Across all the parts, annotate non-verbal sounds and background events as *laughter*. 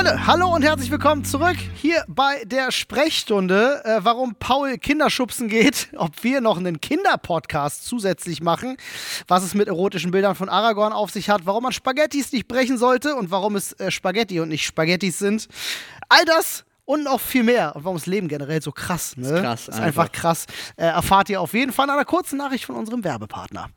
Freunde, hallo und herzlich willkommen zurück hier bei der Sprechstunde. Äh, warum Paul Kinderschubsen geht, *laughs* ob wir noch einen Kinderpodcast zusätzlich machen, was es mit erotischen Bildern von Aragorn auf sich hat, warum man Spaghettis nicht brechen sollte und warum es äh, Spaghetti und nicht Spaghettis sind. All das und noch viel mehr. Und warum das Leben generell so krass, ne? Ist krass, ist einfach, einfach. krass. Äh, erfahrt ihr auf jeden Fall in einer kurzen Nachricht von unserem Werbepartner.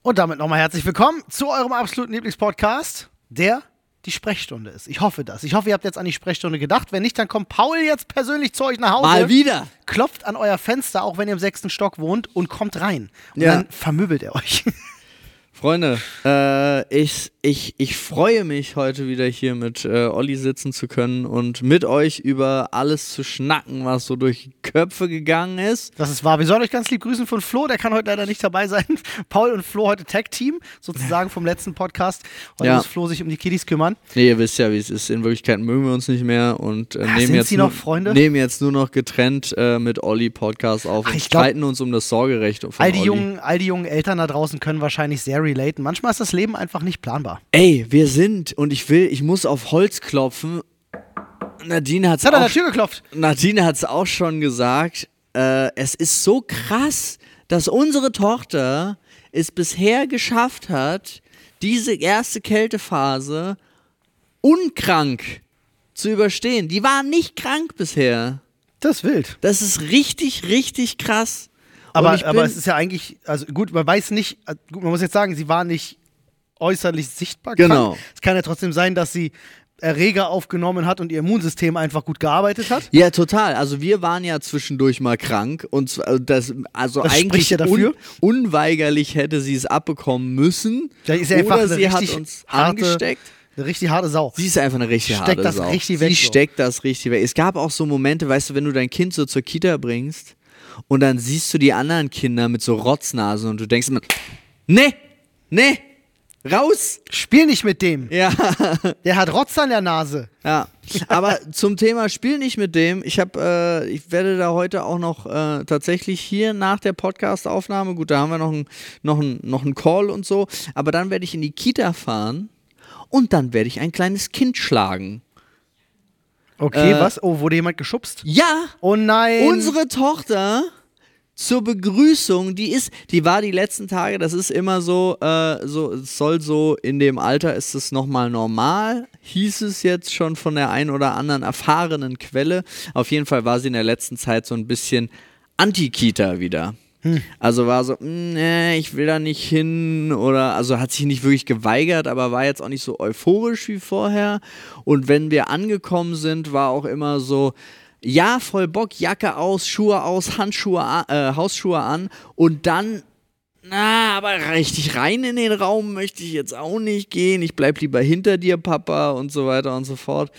Und damit nochmal herzlich willkommen zu eurem absoluten Lieblingspodcast, der die Sprechstunde ist. Ich hoffe das. Ich hoffe, ihr habt jetzt an die Sprechstunde gedacht. Wenn nicht, dann kommt Paul jetzt persönlich zu euch nach Hause. Mal wieder. Klopft an euer Fenster, auch wenn ihr im sechsten Stock wohnt, und kommt rein. Und Ja. dann vermöbelt er euch. *laughs* Freunde, äh, ich, ich, ich freue mich heute wieder hier mit äh, Olli sitzen zu können und mit euch über alles zu schnacken, was so durch die Köpfe gegangen ist. Das ist wahr. Wir sollen euch ganz lieb grüßen von Flo. Der kann heute leider nicht dabei sein. *laughs* Paul und Flo heute Tag-Team, sozusagen vom letzten Podcast. Heute Ja. muss Flo sich um die Kiddies kümmern. Nee, ihr wisst ja, wie es ist. In Wirklichkeit mögen wir uns nicht mehr und äh, nehmen, sind jetzt sie nur, noch Freunde? nehmen jetzt nur noch getrennt äh, mit Olli Podcast auf Ach, und glaub- streiten uns um das Sorgerecht All die, Olli. jungen, all die jungen Eltern da draußen können wahrscheinlich sehr relaten. Manchmal ist das Leben einfach nicht planbar. Ey, wir sind und ich will, ich muss auf Holz klopfen. Nadine hat's hat an auch der Tür geklopft. Nadine hat es auch schon gesagt, äh, es ist so krass, dass unsere Tochter es bisher geschafft hat, diese erste Kältephase unkrank zu überstehen. Die war nicht krank bisher. Das ist wild. Das ist richtig, richtig krass. Aber, aber es ist ja eigentlich, also gut, man weiß nicht, äh, gut, man muss jetzt sagen, sie war nicht äußerlich sichtbar. Genau. Es kann ja trotzdem sein, dass sie Erreger aufgenommen hat und ihr Immunsystem einfach gut gearbeitet hat. Ja, total. Also wir waren ja zwischendurch mal krank und äh, das also Das eigentlich ja dafür. Un, unweigerlich hätte sie es abbekommen müssen. Sie einfach oder sie hat uns harte- angesteckt. Eine richtig harte Sau. Sie ist einfach eine richtig Steckt harte das Sau. richtig Sie weg, so. steckt das richtig weg. Es gab auch so Momente, weißt du, wenn du dein Kind so zur Kita bringst und dann siehst du die anderen Kinder mit so Rotznasen und du denkst immer, nee, nee, raus. Spiel nicht mit dem. Ja, *laughs* Der hat Rotz an der Nase. ja. Aber zum Thema Spiel nicht mit dem. Ich habe, äh, ich werde da heute auch noch äh, tatsächlich hier nach der Podcast-Aufnahme, gut, da haben wir noch einen noch ein, noch ein Call und so, aber dann werde ich in die Kita fahren und dann werde ich ein kleines Kind schlagen. Okay, Äh, was? Oh, wurde jemand geschubst? Ja, Oh nein. Unsere Tochter zur Begrüßung, die ist, die war die letzten Tage, das ist immer so, äh, so, es soll so, in dem Alter ist es nochmal normal, hieß es jetzt schon von der ein oder anderen erfahrenen Quelle. Auf jeden Fall war sie in der letzten Zeit so ein bisschen Anti-Kita wieder. Also war so, "Mm, nee, ich will da nicht hin oder also hat sich nicht wirklich geweigert, aber war jetzt auch nicht so euphorisch wie vorher. Und wenn wir angekommen sind, war auch immer so, ja, voll Bock, Jacke aus, Schuhe aus, Handschuhe, äh, Hausschuhe an und dann, na, aber richtig rein in den Raum möchte ich jetzt auch nicht gehen. Ich bleib lieber hinter dir, Papa und so weiter und so fort.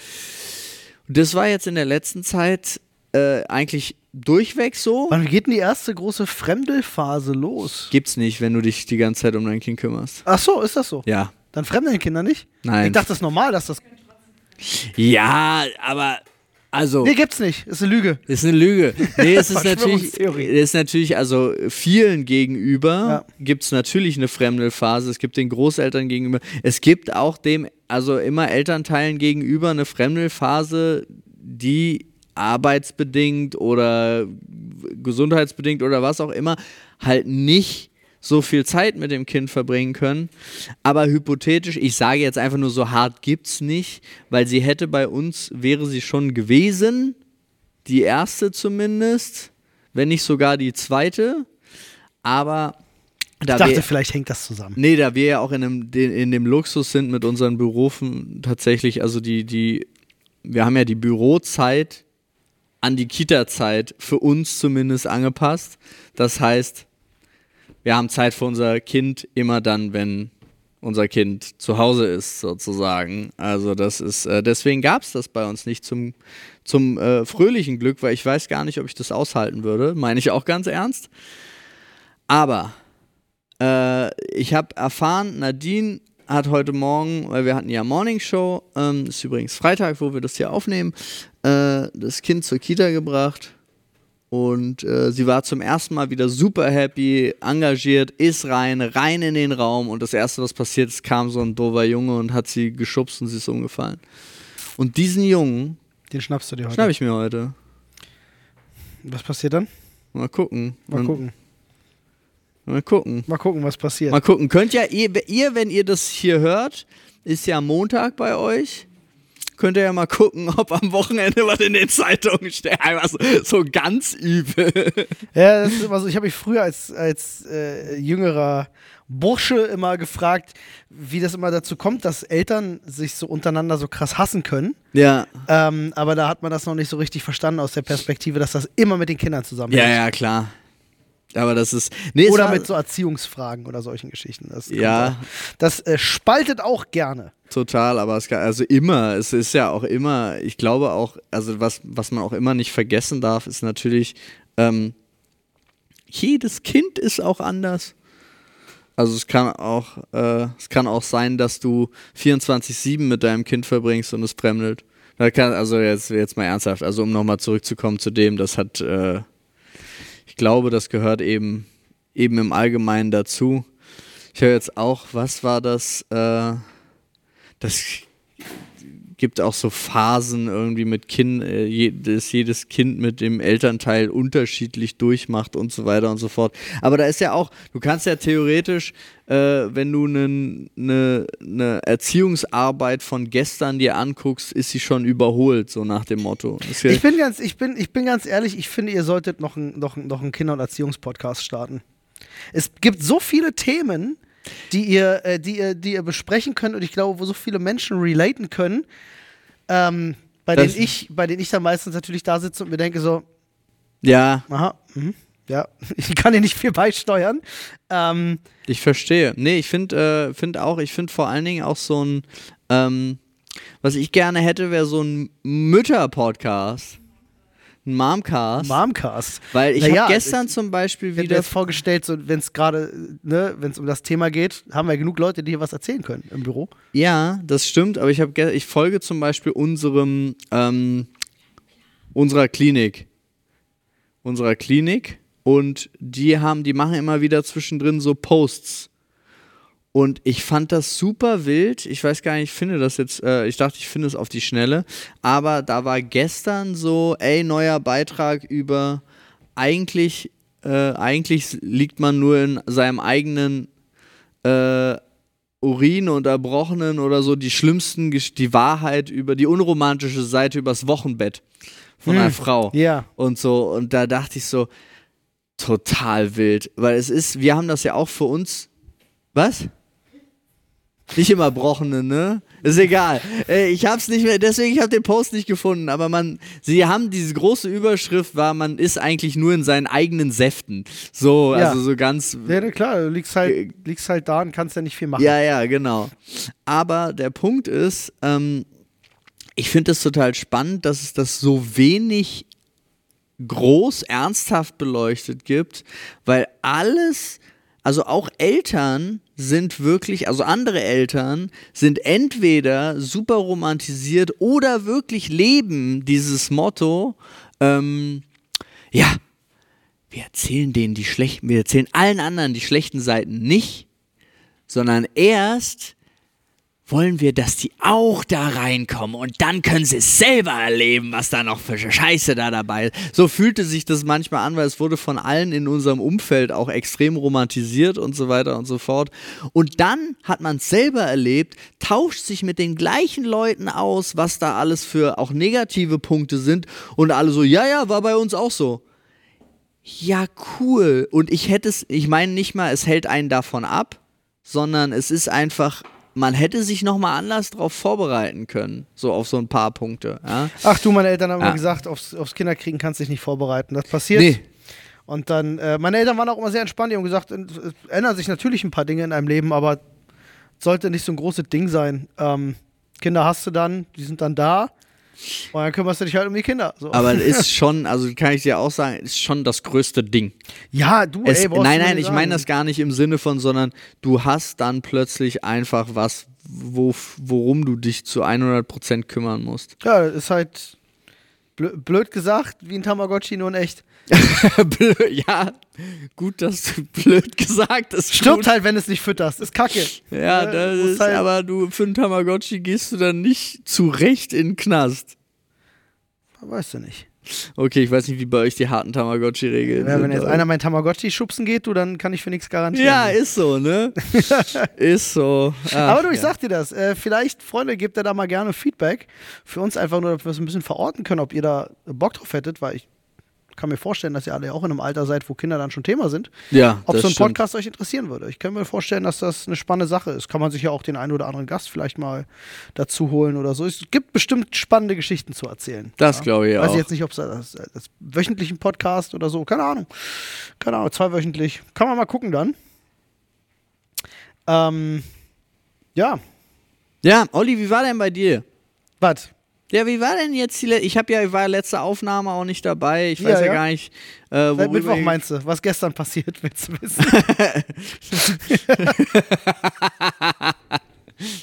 Das war jetzt in der letzten Zeit äh, eigentlich durchweg so. Wann geht denn die erste große Fremdelphase los? Gibt's nicht, wenn du dich die ganze Zeit um dein Kind kümmerst. Ach so, ist das so? Ja. Dann fremdeln Kinder nicht? Nein. Ich dachte, das ist normal, dass das. Ja, aber also Nee, gibt's nicht. Ist eine Lüge. ist eine Lüge. Nee, es *laughs* ist natürlich, ist natürlich, also vielen gegenüber Ja. gibt es natürlich eine Fremdelphase. Es gibt den Großeltern gegenüber. Es gibt auch dem, also immer Elternteilen gegenüber eine Fremdelphase, die arbeitsbedingt oder gesundheitsbedingt oder was auch immer halt nicht so viel Zeit mit dem Kind verbringen können. Aber hypothetisch, ich sage jetzt einfach nur so hart gibt's nicht, weil sie hätte bei uns, wäre sie schon gewesen, die erste zumindest, wenn nicht sogar die zweite. Aber da Ich dachte, wir, vielleicht hängt das zusammen. nee, da wir ja auch in dem, in dem Luxus sind mit unseren Berufen tatsächlich, also die, die, wir haben ja die Bürozeit an die Kita-Zeit für uns zumindest angepasst. Das heißt, wir haben Zeit für unser Kind immer dann, wenn unser Kind zu Hause ist, sozusagen. Also das ist, äh, deswegen gab es das bei uns nicht zum, zum äh, fröhlichen Glück, weil ich weiß gar nicht, ob ich das aushalten würde. Meine ich auch ganz ernst. Aber äh, ich habe erfahren, Nadine hat heute Morgen, weil wir hatten ja Morning Show, ähm, ist übrigens Freitag, wo wir das hier aufnehmen, äh, das Kind zur Kita gebracht. Und äh, sie war zum ersten Mal wieder super happy, engagiert, ist rein, rein in den Raum. Und das Erste, was passiert ist, kam so ein doofer Junge und hat sie geschubst und sie ist umgefallen. Und diesen Jungen Den schnappst du dir heute. schnapp ich mir heute. Was passiert dann? Mal gucken. Mal gucken. Mal gucken. Mal gucken, was passiert. Mal gucken. Könnt ja ihr, ihr, wenn ihr das hier hört, ist ja Montag bei euch. Könnt ihr ja mal gucken, ob am Wochenende was in den Zeitungen steht. Einfach so, so ganz übel. Ja, das ist immer so. Ich habe mich früher als, als äh, jüngerer Bursche immer gefragt, wie das immer dazu kommt, dass Eltern sich so untereinander so krass hassen können. Ja. Ähm, aber da hat man das noch nicht so richtig verstanden aus der Perspektive, dass das immer mit den Kindern zusammenhängt. Ja, ja, klar. Aber das ist. Nee, Oder war- mit so Erziehungsfragen oder solchen Geschichten. Das, Ja. das äh, spaltet auch gerne. Total, aber es kann, also immer, es ist ja auch immer, ich glaube auch, also was, was man auch immer nicht vergessen darf, ist natürlich, ähm, jedes Kind ist auch anders. Also es kann auch, äh, es kann auch sein, dass du 24-7 mit deinem Kind verbringst und es kann, also jetzt, jetzt mal ernsthaft, also um nochmal zurückzukommen zu dem, das hat, äh, ich glaube, das gehört eben, eben im Allgemeinen dazu. Ich höre jetzt auch, was war das? Äh, das gibt auch so Phasen irgendwie mit Kind, äh, je, dass jedes Kind mit dem Elternteil unterschiedlich durchmacht und so weiter und so fort. Aber da ist ja auch, du kannst ja theoretisch, äh, wenn du eine ne, ne Erziehungsarbeit von gestern dir anguckst, ist sie schon überholt, so nach dem Motto. Ich bin ganz, ich bin, ich bin ganz ehrlich, ich finde, ihr solltet noch, ein, noch, ein- noch einen Kinder- und Erziehungspodcast starten. Es gibt so viele Themen, die ihr, äh, die ihr, die ihr besprechen könnt und ich glaube, wo so viele Menschen relaten können, ähm, bei, Das- denen ich, bei denen ich dann meistens natürlich da sitze und mir denke so, ja, aha, mhm, ja, *laughs* ich kann hier nicht viel beisteuern. Ähm, Ich verstehe. Nee, ich finde äh, find auch, ich finde vor allen Dingen auch so ein, ähm, was ich gerne hätte, wäre so ein Mütter-Podcast. Ein Momcast. Momcast. Weil ich Naja, habe gestern ich- zum Beispiel Ich wieder. jetzt vorgestellt, so, wenn es gerade, ne, wenn es um das Thema geht, haben wir genug Leute, die hier was erzählen können im Büro. Ja, das stimmt, aber ich, hab, ich folge zum Beispiel unserem, ähm, unserer Klinik. Unserer Klinik. Und die haben, die machen immer wieder zwischendrin so Posts. Und ich fand das super wild. Ich weiß gar nicht, ich finde das jetzt, äh, ich dachte, ich finde es auf die Schnelle. Aber da war gestern so, ey, neuer Beitrag über eigentlich, äh, eigentlich liegt man nur in seinem eigenen äh, Urin und Erbrochenen oder so die schlimmsten, die Wahrheit über die unromantische Seite übers Wochenbett von einer Frau Ja. und so. Und da dachte ich so, total wild. Weil es ist, wir haben das ja auch für uns. Was? Nicht im Erbrochenen, ne? Ist egal. Äh, ich hab's nicht mehr, deswegen, ich habe den Post nicht gefunden. Aber man, sie haben diese große Überschrift war, man ist eigentlich nur in seinen eigenen Säften. So, Ja. also so ganz Ja, klar, du liegst halt, liegst halt da und kannst ja nicht viel machen. ja, ja, genau. Aber der Punkt ist, ähm, ich finde es total spannend, dass es das so wenig groß ernsthaft beleuchtet gibt, weil alles, also auch Eltern sind wirklich, also andere Eltern sind entweder super romantisiert oder wirklich leben dieses Motto, ähm, ja, wir erzählen denen die schlechten, wir erzählen allen anderen die schlechten Seiten nicht, sondern erst wollen wir, dass die auch da reinkommen und dann können sie es selber erleben, was da noch für Scheiße da dabei ist. So fühlte sich das manchmal an, weil es wurde von allen in unserem Umfeld auch extrem romantisiert und so weiter und so fort. Und dann hat man es selber erlebt, tauscht sich mit den gleichen Leuten aus, was da alles für auch negative Punkte sind und alle so, ja, ja, war bei uns auch so. Ja, cool. Und ich hätte es, ich meine nicht mal, es hält einen davon ab, sondern es ist einfach, man hätte sich nochmal anders drauf vorbereiten können. So auf so ein paar Punkte. Ja? Ach du, meine Eltern haben Ja. immer gesagt, aufs, aufs Kinderkriegen kannst du dich nicht vorbereiten. Das passiert. Nee. Und dann, äh, meine Eltern waren auch immer sehr entspannt. Die haben gesagt, es ändern sich natürlich ein paar Dinge in einem Leben, aber es sollte nicht so ein großes Ding sein. Ähm, Kinder hast du dann, die sind dann da. Und dann kümmerst du dich halt um die Kinder. So. Aber es ist *laughs* schon, also kann ich dir auch sagen, ist schon das größte Ding. ja, du, Es, ey, nein, nein, ich meine das gar nicht im Sinne von, sondern du hast dann plötzlich einfach was, wo, worum du dich zu 100% kümmern musst. Ja, das ist halt blö- blöd gesagt, wie ein Tamagotchi, nur in echt. *laughs* Ja, gut, dass du blöd gesagt hast. Stirbt gut. halt, wenn du es nicht fütterst. Ist kacke. Ja, Ne, das ist, halt- aber du, für einen Tamagotchi gehst du dann nicht zu Recht in den Knast. Weißt du nicht. Okay, ich weiß nicht, wie bei euch die harten Tamagotchi-Regeln Ja, sind. wenn jetzt einer mein Tamagotchi schubsen geht, du, dann kann ich für nichts garantieren. ja, ist so, ne? *laughs* ist so. Ach, Aber du, ich ja. sag dir das. Äh, vielleicht, Freunde, gebt ihr da mal gerne Feedback. Für uns einfach nur, dass wir es ein bisschen verorten können, ob ihr da Bock drauf hättet, weil ich kann mir vorstellen, dass ihr alle auch in einem Alter seid, wo Kinder dann schon Thema sind. Ja, Ob so ein stimmt. Podcast euch interessieren würde. Ich kann mir vorstellen, dass das eine spannende Sache ist. Kann man sich ja auch den einen oder anderen Gast vielleicht mal dazu holen oder so. Es gibt bestimmt spannende Geschichten zu erzählen. Das glaube ich Weiß auch. ich jetzt nicht, ob es das, das wöchentlichen Podcast oder so, keine Ahnung. Keine Ahnung, zweiwöchentlich. Kann man mal gucken dann. Ähm, ja, Ja, Olli, wie war denn bei dir? was? Ja, wie war denn jetzt die le Ich habe ja, war letzte Aufnahme auch nicht dabei. Ich Ja, weiß ja, ja. gar nicht, äh, Seit Mittwoch meinst du, was gestern passiert, *laughs* willst du wissen? *laughs*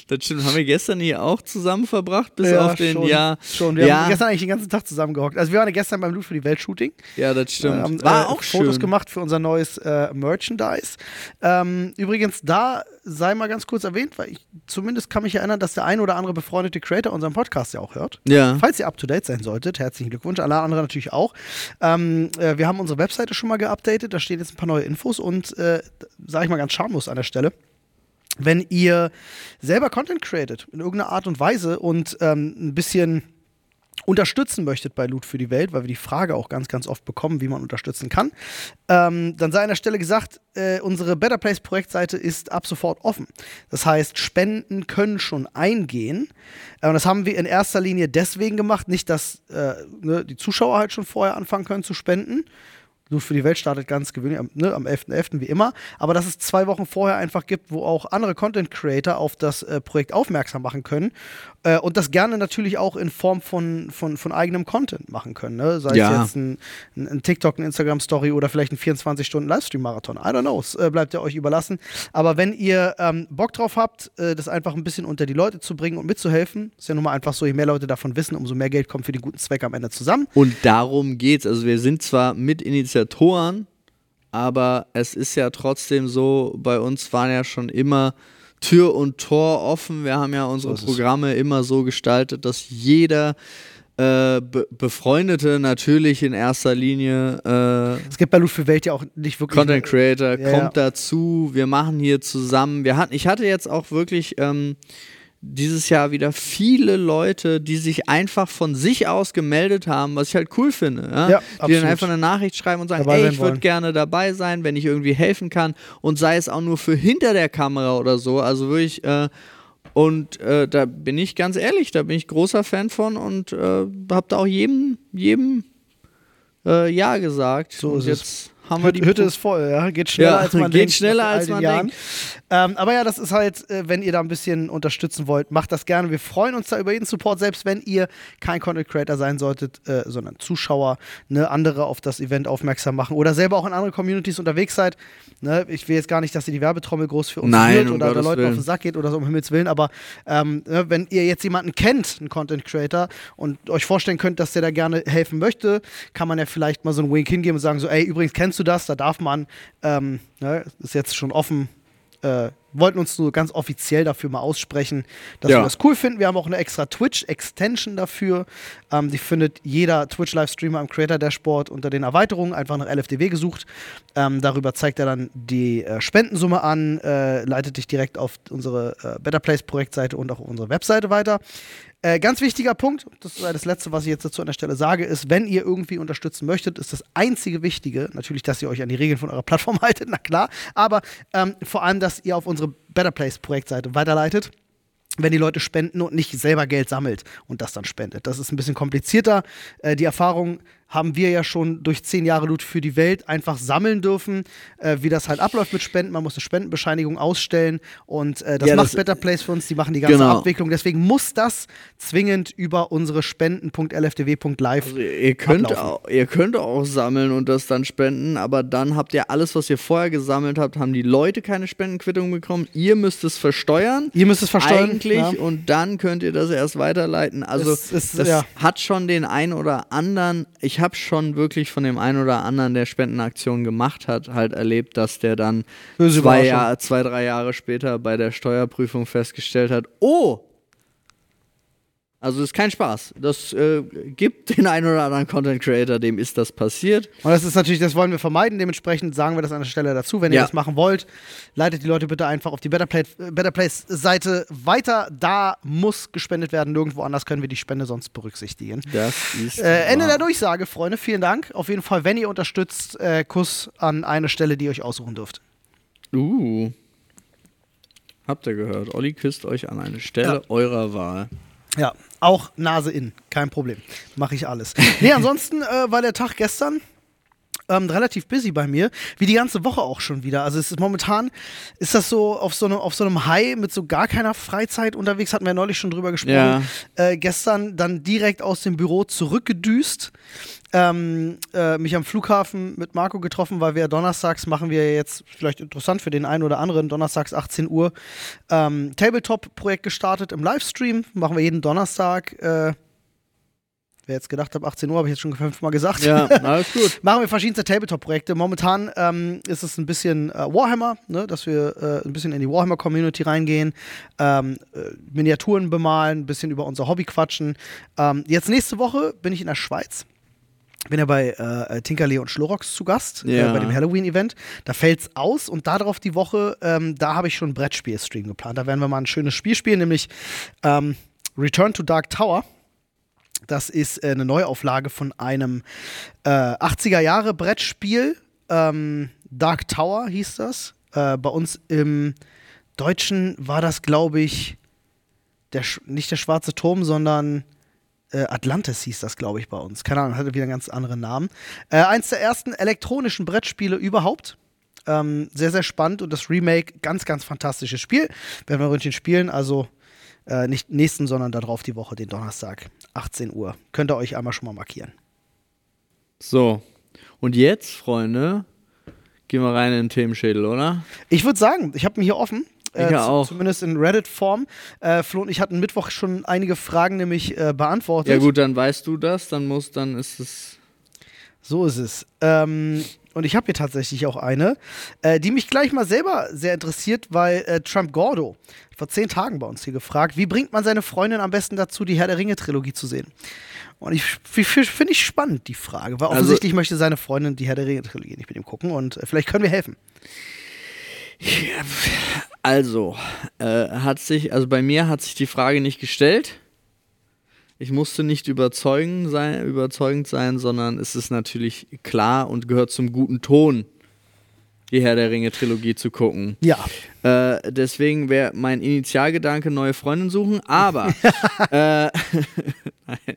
Das stimmt, haben wir gestern hier auch zusammen verbracht, bis Ja, auf den, schon, ja. Schon. Wir ja, haben gestern eigentlich den ganzen Tag zusammengehockt. Also wir waren gestern beim Loot für die Welt-Shooting. ja, das stimmt. Wir haben war äh, auch Fotos schön. gemacht für unser neues äh, Merchandise. Ähm, übrigens, da sei mal ganz kurz erwähnt, weil ich zumindest kann mich erinnern, dass der ein oder andere befreundete Creator unseren Podcast ja auch hört. Ja. Falls ihr up to date sein solltet, herzlichen Glückwunsch. Alle anderen natürlich auch. Ähm, äh, wir haben unsere Webseite schon mal geupdatet. Da stehen jetzt ein paar neue Infos und äh, sage ich mal ganz schamlos an der Stelle. Wenn ihr selber Content createt in irgendeiner Art und Weise und ähm, ein bisschen unterstützen möchtet bei Loot für die Welt, weil wir die Frage auch ganz, ganz oft bekommen, wie man unterstützen kann, ähm, dann sei an der Stelle gesagt, äh, unsere Better Place Projektseite ist ab sofort offen. Das heißt, Spenden können schon eingehen. Äh, und das haben wir in erster Linie deswegen gemacht, nicht, dass äh, ne, die Zuschauer halt schon vorher anfangen können zu spenden. Loot für die Welt startet ganz gewöhnlich am, ne, am 11.11. wie immer. Aber dass es zwei Wochen vorher einfach gibt, wo auch andere Content Creator auf das äh, Projekt aufmerksam machen können. Äh, und das gerne natürlich auch in Form von, von, von eigenem Content machen können. Ne? Sei Ja. es jetzt ein, ein, TikTok, eine Instagram-Story oder vielleicht ein 24-Stunden-Livestream-Marathon. I don't know. Es äh, bleibt ja euch überlassen. Aber wenn ihr ähm, Bock drauf habt, äh, das einfach ein bisschen unter die Leute zu bringen und mitzuhelfen, ist ja nun mal einfach so, je mehr Leute davon wissen, umso mehr Geld kommt für den guten Zweck am Ende zusammen. Und darum geht's. Also wir sind zwar Mitinitiatoren, aber es ist ja trotzdem so, bei uns waren ja schon immer Tür und Tor offen. Wir haben ja unsere. Programme immer so gestaltet, dass jeder äh, Be Befreundete natürlich in erster Linie äh, Es gibt bei Loot für Welt ja auch nicht wirklich. Content Creator Ja, kommt ja. dazu. Wir machen hier zusammen. Wir hatten, ich hatte jetzt auch wirklich ähm, dieses Jahr wieder viele Leute, die sich einfach von sich aus gemeldet haben, was ich halt cool finde. Ja? Ja, die absolut. dann einfach eine Nachricht schreiben und sagen, Dabei ey, ich würde gerne dabei sein, wenn ich irgendwie helfen kann. Und sei es auch nur für hinter der Kamera oder so. Also wirklich, äh, und äh, da bin ich ganz ehrlich, da bin ich großer Fan von und äh, hab da auch jedem, jedem äh, Ja gesagt. So und ist es. Haben wir die Hütte ist voll, ja. Geht schneller Ja, als man *laughs* geht denkt. schneller, nach all als man denkt. Ähm, aber ja, das ist halt, äh, wenn ihr da ein bisschen unterstützen wollt, macht das gerne. Wir freuen uns da über jeden Support, selbst wenn ihr kein Content Creator sein solltet, äh, sondern Zuschauer, ne, andere auf das Event aufmerksam machen oder selber auch in andere Communities unterwegs seid. Ne, ich will jetzt gar nicht, dass ihr die Werbetrommel groß für uns Nein, um oder da Leuten auf den Sack geht oder so, um Himmels Willen. Aber ähm, ne, wenn ihr jetzt jemanden kennt, einen Content Creator, und euch vorstellen könnt, dass der da gerne helfen möchte, kann man ja vielleicht mal so einen Wink hingeben und sagen so, ey, übrigens kennst du das, da darf man, ähm, ne, ist jetzt schon offen, äh, wollten uns nur ganz offiziell dafür mal aussprechen, dass Ja. wir das cool finden. Wir haben auch eine extra Twitch-Extension dafür. Ähm, die findet jeder Twitch-Livestreamer im Creator-Dashboard unter den Erweiterungen, einfach nach LFDW gesucht. Ähm, darüber zeigt er dann die äh, Spendensumme an, äh, leitet dich direkt auf unsere äh, Better Place-Projektseite und auch auf unsere Webseite weiter. Äh, ganz wichtiger Punkt, das ist das Letzte, was ich jetzt dazu an der Stelle sage, ist, wenn ihr irgendwie unterstützen möchtet, ist das einzige Wichtige, natürlich, dass ihr euch an die Regeln von eurer Plattform *laughs* haltet, na klar, aber ähm, vor allem, dass ihr auf unsere Better Place Projektseite weiterleitet wenn die Leute spenden und nicht selber Geld sammelt und das dann spendet. Das ist ein bisschen komplizierter. Äh, die Erfahrung haben wir ja schon durch zehn Jahre Loot für die Welt einfach sammeln dürfen, äh, wie das halt abläuft mit Spenden. Man muss eine Spendenbescheinigung ausstellen und äh, das Ja, macht das- Better Place für uns. Die machen die ganze Genau. Abwicklung. Deswegen muss das zwingend über unsere spenden.lfdw.live. Also ihr, könnt auch, ihr könnt auch sammeln und das dann spenden, aber dann habt ihr alles, was ihr vorher gesammelt habt, haben die Leute keine Spendenquittung bekommen. Ihr müsst es versteuern. Ihr müsst es versteuern. Eigentlich ja. und dann könnt ihr das erst weiterleiten. Also Es ist- das ja. hat schon den einen oder anderen. Ich ich habe schon wirklich von dem einen oder anderen, der Spendenaktionen gemacht hat, halt erlebt, dass der dann zwei. Jahr, zwei, drei Jahre später bei der Steuerprüfung festgestellt hat, oh, also ist kein Spaß. Das äh, gibt den einen oder anderen Content Creator, dem ist das passiert. Und das ist natürlich, das wollen wir vermeiden. Dementsprechend sagen wir das an der Stelle dazu. Wenn ihr Ja. das machen wollt, leitet die Leute bitte einfach auf die Better, Play, Better Place Seite weiter. Da muss gespendet werden. Nirgendwo anders können wir die Spende sonst berücksichtigen. Das ist Äh, Ende der Durchsage, Freunde. Vielen Dank. Auf jeden Fall, wenn ihr unterstützt, äh, Kuss an eine Stelle, die ihr euch aussuchen dürft. Uh. Habt ihr gehört? Olli küsst euch an eine Stelle Ja. eurer Wahl. Ja, auch Nase in, kein Problem. Mache ich alles. Nee, ansonsten äh, war der Tag gestern ähm, relativ busy bei mir, wie die ganze Woche auch schon wieder. Also es ist momentan ist das so auf so, einem auf so einem High mit so gar keiner Freizeit unterwegs, hatten wir neulich schon drüber gesprochen. Ja. Äh, gestern dann direkt aus dem Büro zurückgedüst. Ähm, äh, mich am Flughafen mit Marco getroffen, weil wir donnerstags machen wir jetzt, vielleicht interessant für den einen oder anderen, donnerstags 18 Uhr, ähm, Tabletop-Projekt gestartet im Livestream. Machen wir jeden Donnerstag. Äh, wer jetzt gedacht hat, 18 Uhr, habe ich jetzt schon fünfmal gesagt. Ja, *laughs* alles gut. Machen wir verschiedenste Tabletop-Projekte. Momentan ähm, ist es ein bisschen äh, Warhammer, ne, dass wir äh, ein bisschen in die Warhammer-Community reingehen, ähm, äh, Miniaturen bemalen, ein bisschen über unser Hobby quatschen. Ähm, jetzt nächste Woche bin ich in der Schweiz. Bin ja bei äh, Tinkerlee und Schlorox zu Gast, Ja. äh, bei dem Halloween-Event. Da fällt's aus und darauf die Woche, ähm, da habe ich schon einen Brettspiel-Stream geplant. Da werden wir mal ein schönes Spiel spielen, nämlich ähm, Return to Dark Tower. Das ist äh, eine Neuauflage von einem äh, 80er Jahre Brettspiel. Ähm, Dark Tower hieß das. Äh, bei uns im Deutschen war das, glaube ich, der, nicht der schwarze Turm, sondern äh, Atlantis hieß das, glaube ich, bei uns. Keine Ahnung, hatte wieder einen ganz anderen Namen. Äh, eins der ersten elektronischen Brettspiele überhaupt. Ähm, sehr, sehr spannend und das Remake, ganz, ganz fantastisches Spiel. Werden wir Röntgen spielen, also äh, nicht nächsten, sondern darauf die Woche, den Donnerstag, 18 Uhr. Könnt ihr euch einmal schon mal markieren. So. Und jetzt, Freunde, gehen wir rein in den Themenschädel, oder? Ich würde sagen, ich habe ihn hier offen. Ich ja auch. Zumindest in Reddit-Form. Äh, Flo und ich hatten Mittwoch schon einige Fragen nämlich äh, beantwortet. Ja gut, dann weißt du das, dann muss, dann ist es. So ist es. Ähm, und ich habe hier tatsächlich auch eine, äh, die mich gleich mal selber sehr interessiert, weil äh, Trump Gordo vor zehn Tagen bei uns hier gefragt, wie bringt man seine Freundin am besten dazu, die Herr der Ringe-Trilogie zu sehen? Und ich finde ich spannend, die Frage, weil Also- offensichtlich möchte seine Freundin die Herr der Ringe-Trilogie nicht mit ihm gucken und äh, vielleicht können wir helfen. Also, äh, hat sich, also bei mir hat sich die Frage nicht gestellt. Ich musste nicht überzeugen sein, überzeugend sein, sondern es ist natürlich klar und gehört zum guten Ton, die Herr der Ringe-Trilogie zu gucken. Ja. Äh, deswegen wäre mein Initialgedanke neue Freundin suchen, aber *laughs* äh,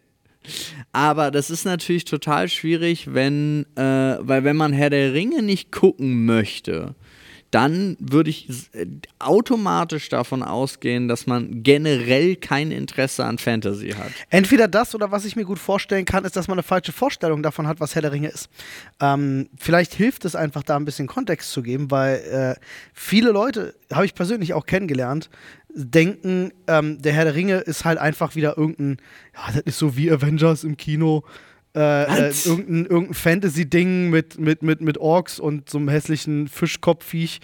*laughs* aber das ist natürlich total schwierig, wenn äh, weil wenn man Herr der Ringe nicht gucken möchte, dann würde ich äh, automatisch davon ausgehen, dass man generell kein Interesse an Fantasy hat. Entweder das oder was ich mir gut vorstellen kann, ist, dass man eine falsche Vorstellung davon hat, was Herr der Ringe ist. Ähm, vielleicht hilft es einfach, da ein bisschen Kontext zu geben, weil äh, viele Leute, habe ich persönlich auch kennengelernt, denken, ähm, der Herr der Ringe ist halt einfach wieder irgendein, ja, das ist so wie Avengers im Kino. Äh, äh, irgendein, irgendein Fantasy-Ding mit, mit, mit, mit Orks und so einem hässlichen Fischkopfviech.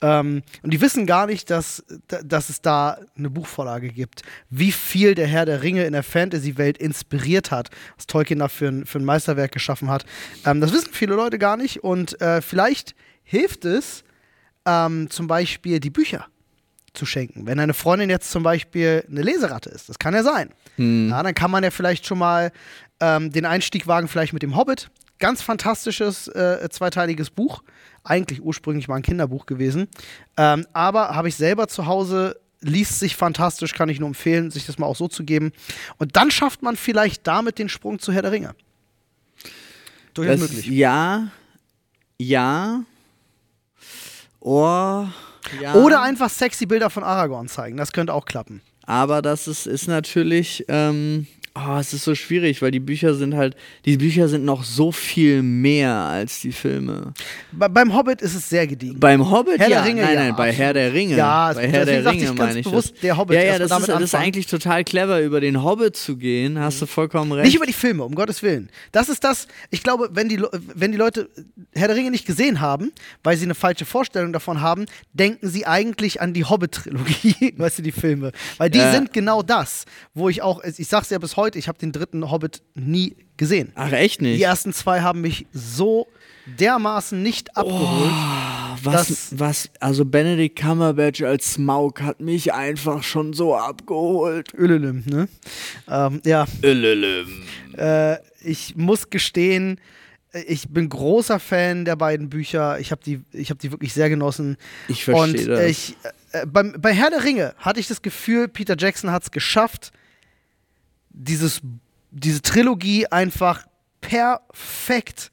Ähm, und die wissen gar nicht, dass, da- dass es da eine Buchvorlage gibt. Wie viel der Herr der Ringe in der Fantasy-Welt inspiriert hat, was Tolkien da für ein, für ein Meisterwerk geschaffen hat. Ähm, das wissen viele Leute gar nicht. Und äh, vielleicht hilft es, ähm, zum Beispiel die Bücher zu schenken. Wenn eine Freundin jetzt zum Beispiel eine Leseratte ist, das kann ja sein, ja, dann kann man ja vielleicht schon mal ähm, den Einstieg wagen, vielleicht mit dem Hobbit. Ganz fantastisches äh, zweiteiliges Buch. Eigentlich ursprünglich mal ein Kinderbuch gewesen. Ähm, aber habe ich selber zu Hause, liest sich fantastisch, kann ich nur empfehlen, sich das mal auch so zu geben. Und dann schafft man vielleicht damit den Sprung zu Herr der Ringe. Durchaus möglich. ja, ja, oh, ja. Oder einfach sexy Bilder von Aragorn zeigen. Das könnte auch klappen. Aber das ist, ist natürlich, ähm, Oh, es ist so schwierig, weil die Bücher sind halt, die Bücher sind noch so viel mehr als die Filme. Bei, beim Hobbit ist es sehr gediegen. Beim Hobbit, Herr ja, der Ringe, nein, ja, nein, bei absolut. Herr der Ringe. Ja, bei Herr der Ringe meine ich bewusst, das. der Hobbit, Ja, ja, das ist, das ist eigentlich total clever, über den Hobbit zu gehen. Hast du vollkommen recht. Nicht über die Filme, um Gottes Willen. Das ist das, ich glaube, wenn die, wenn die Leute Herr der Ringe nicht gesehen haben, weil sie eine falsche Vorstellung davon haben, denken sie eigentlich an die Hobbit-Trilogie, *laughs* weißt du, die Filme. Weil die Ja. sind genau das, wo ich auch, ich sag's ja bis heute, ich habe den dritten Hobbit nie gesehen. Ach, echt nicht? Die ersten zwei haben mich so dermaßen nicht abgeholt. was, das- was, also Benedict Cumberbatch als Smaug hat mich einfach schon so abgeholt. Ölelüm, ne? Ähm, ja, Ölölüm. Äh, ich muss gestehen, ich bin großer Fan der beiden Bücher. Ich habe die, ich hab die wirklich sehr genossen. Ich verstehe Und das. ich, äh, beim, bei Herr der Ringe hatte ich das Gefühl, Peter Jackson hat es geschafft, dieses, diese Trilogie einfach perfekt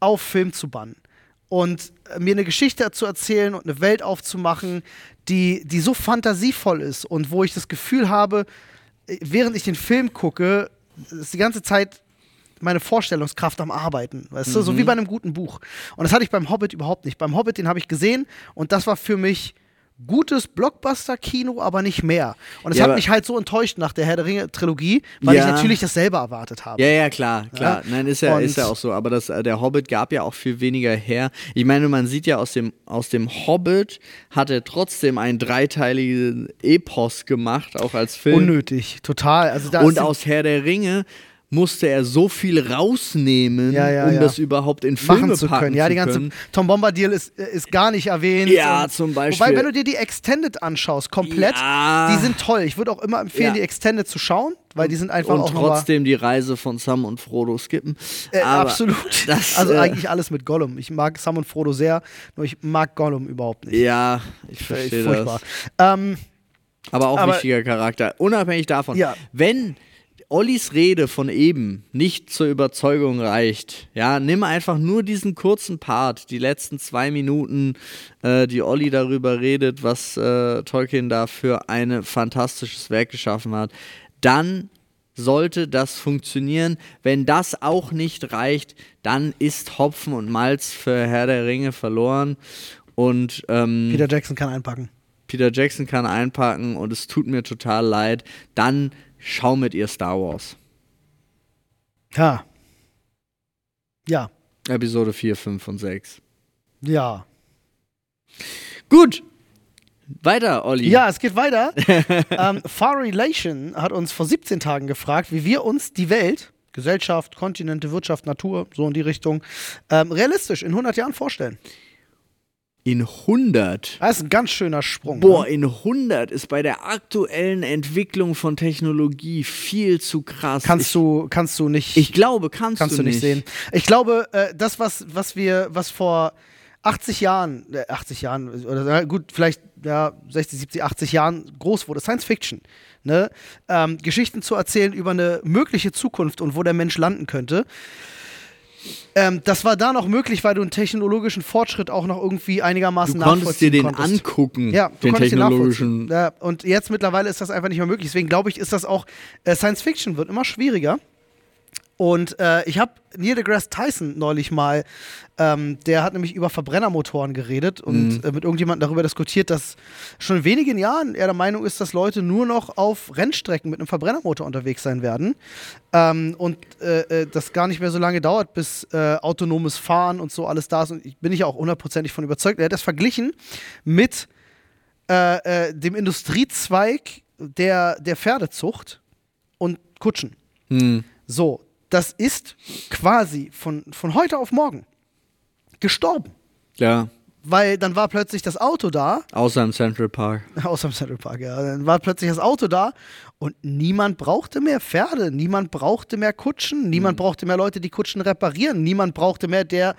auf Film zu bannen. Und äh, mir eine Geschichte zu erzählen und eine Welt aufzumachen, die, die so fantasievoll ist und wo ich das Gefühl habe, äh, während ich den Film gucke, ist die ganze Zeit meine Vorstellungskraft am Arbeiten, weißt du, so wie bei einem guten Buch. Und das hatte ich beim Hobbit überhaupt nicht. Beim Hobbit, den habe ich gesehen und das war für mich gutes Blockbuster-Kino, aber nicht mehr. Und es Ja, hat mich halt so enttäuscht nach der Herr der Ringe-Trilogie, weil Ja. ich natürlich dasselbe erwartet habe. Ja, ja, klar, klar. Ja. Nein, ist ja, Und- ist ja auch so. Aber das, äh, der Hobbit gab ja auch viel weniger her. Ich meine, man sieht ja aus dem, aus dem Hobbit hat er trotzdem ein dreiteiliges Epos gemacht, auch als Film. Unnötig, total. Also da Und aus Herr der Ringe musste er so viel rausnehmen, Ja, ja, um ja. das überhaupt in Filme machen zu packen können. Ja, die ganze können. Tom Bombadil ist, ist gar nicht erwähnt. Ja, zum Beispiel. Wobei, wenn du dir die Extended anschaust, komplett, die sind toll. Ich würde auch immer empfehlen, die Extended zu schauen, weil die sind einfach und auch trotzdem die Reise von Sam und Frodo skippen. Äh, absolut. *laughs* Das, also äh, eigentlich alles mit Gollum. Ich mag Sam und Frodo sehr, nur ich mag Gollum überhaupt nicht. Ja, ich verstehe Furchtbar. das. Ähm, Aber auch Aber- wichtiger Charakter. Unabhängig davon, wenn Ollis Rede von eben nicht zur Überzeugung reicht, ja, nimm einfach nur diesen kurzen Part, die letzten zwei Minuten, äh, die Olli darüber redet, was äh, Tolkien da für ein fantastisches Werk geschaffen hat, dann sollte das funktionieren. Wenn das auch nicht reicht, dann ist Hopfen und Malz für Herr der Ringe verloren. Und ähm, Peter Jackson kann einpacken. Peter Jackson kann einpacken und es tut mir total leid, dann schau mit ihr Star Wars. Ja. Ja. Episode 4, 5 und 6. Ja. Gut. Weiter, Olli. Ja, es geht weiter. *laughs* ähm, Far Relation hat uns vor 17 Tagen gefragt, wie wir uns die Welt, Gesellschaft, Kontinente, Wirtschaft, Natur, so in die Richtung, ähm, realistisch in 100 Jahren vorstellen. In 100. Das ist ein ganz schöner Sprung. Boah, ne? in 100 ist bei der aktuellen Entwicklung von Technologie viel zu krass. Kannst ich, du, kannst du nicht. Ich glaube, kannst, kannst du nicht sehen. Ich glaube, äh, das, was, was wir, was vor 80 Jahren, äh, 80 Jahren, oder äh, gut, vielleicht ja, 60, 70, 80 Jahren groß wurde, Science Fiction. Ne? Ähm, Geschichten zu erzählen über eine mögliche Zukunft und wo der Mensch landen könnte. Ähm, das war da noch möglich, weil du einen technologischen Fortschritt auch noch irgendwie einigermaßen Du konntest dir nachvollziehen den konntest. angucken, Ja, du den konntest technologischen. nachvollziehen. Ja, und jetzt mittlerweile ist das einfach nicht mehr möglich. Deswegen glaube ich, ist das auch äh, Science Fiction wird immer schwieriger. Und äh, ich habe Neil deGrasse Tyson neulich mal, ähm, der hat nämlich über Verbrennermotoren geredet und äh, mit irgendjemandem darüber diskutiert, dass schon in wenigen Jahren er der Meinung ist, dass Leute nur noch auf Rennstrecken mit einem Verbrennermotor unterwegs sein werden ähm, und äh, äh, das gar nicht mehr so lange dauert, bis äh, autonomes Fahren und so alles da ist. Und ich bin ich auch hundertprozentig von überzeugt. Er hat das verglichen mit äh, äh, dem Industriezweig der, der Pferdezucht und Kutschen. Hm. So, das ist quasi von, von heute auf morgen gestorben. Ja, Weil dann war plötzlich das Auto da, außer im Central Park. *laughs* außer im Central Park, ja. Dann war plötzlich das Auto da und niemand brauchte mehr Pferde, niemand brauchte mehr Kutschen, niemand brauchte mehr Leute, die Kutschen reparieren, niemand brauchte mehr, der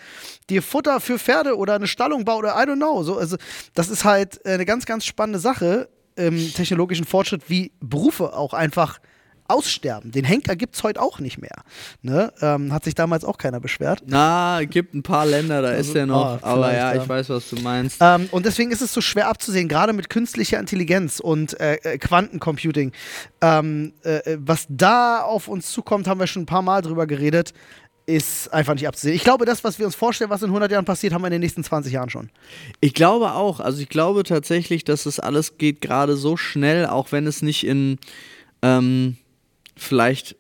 dir Futter für Pferde oder eine Stallung baut oder I don't know. So, also, das ist halt eine ganz, ganz spannende Sache im technologischen Fortschritt, wie Berufe auch einfach aussterben. Den Henker gibt es heute auch nicht mehr. Ne? Ähm, hat sich damals auch keiner beschwert. Na, gibt ein paar Länder, da Also ist er noch. paar aber ja, ich weiß, was du meinst. Ähm, und deswegen ist es so schwer abzusehen, gerade mit künstlicher Intelligenz und äh, äh, Quantencomputing. Ähm, äh, äh, was da auf uns zukommt, haben wir schon ein paar Mal drüber geredet, ist einfach nicht abzusehen. Ich glaube, das, was wir uns vorstellen, was in 100 Jahren passiert, haben wir in den nächsten 20 Jahren schon. Ich glaube auch. Also ich glaube tatsächlich, dass es alles geht gerade so schnell, auch wenn es nicht in ähm, vielleicht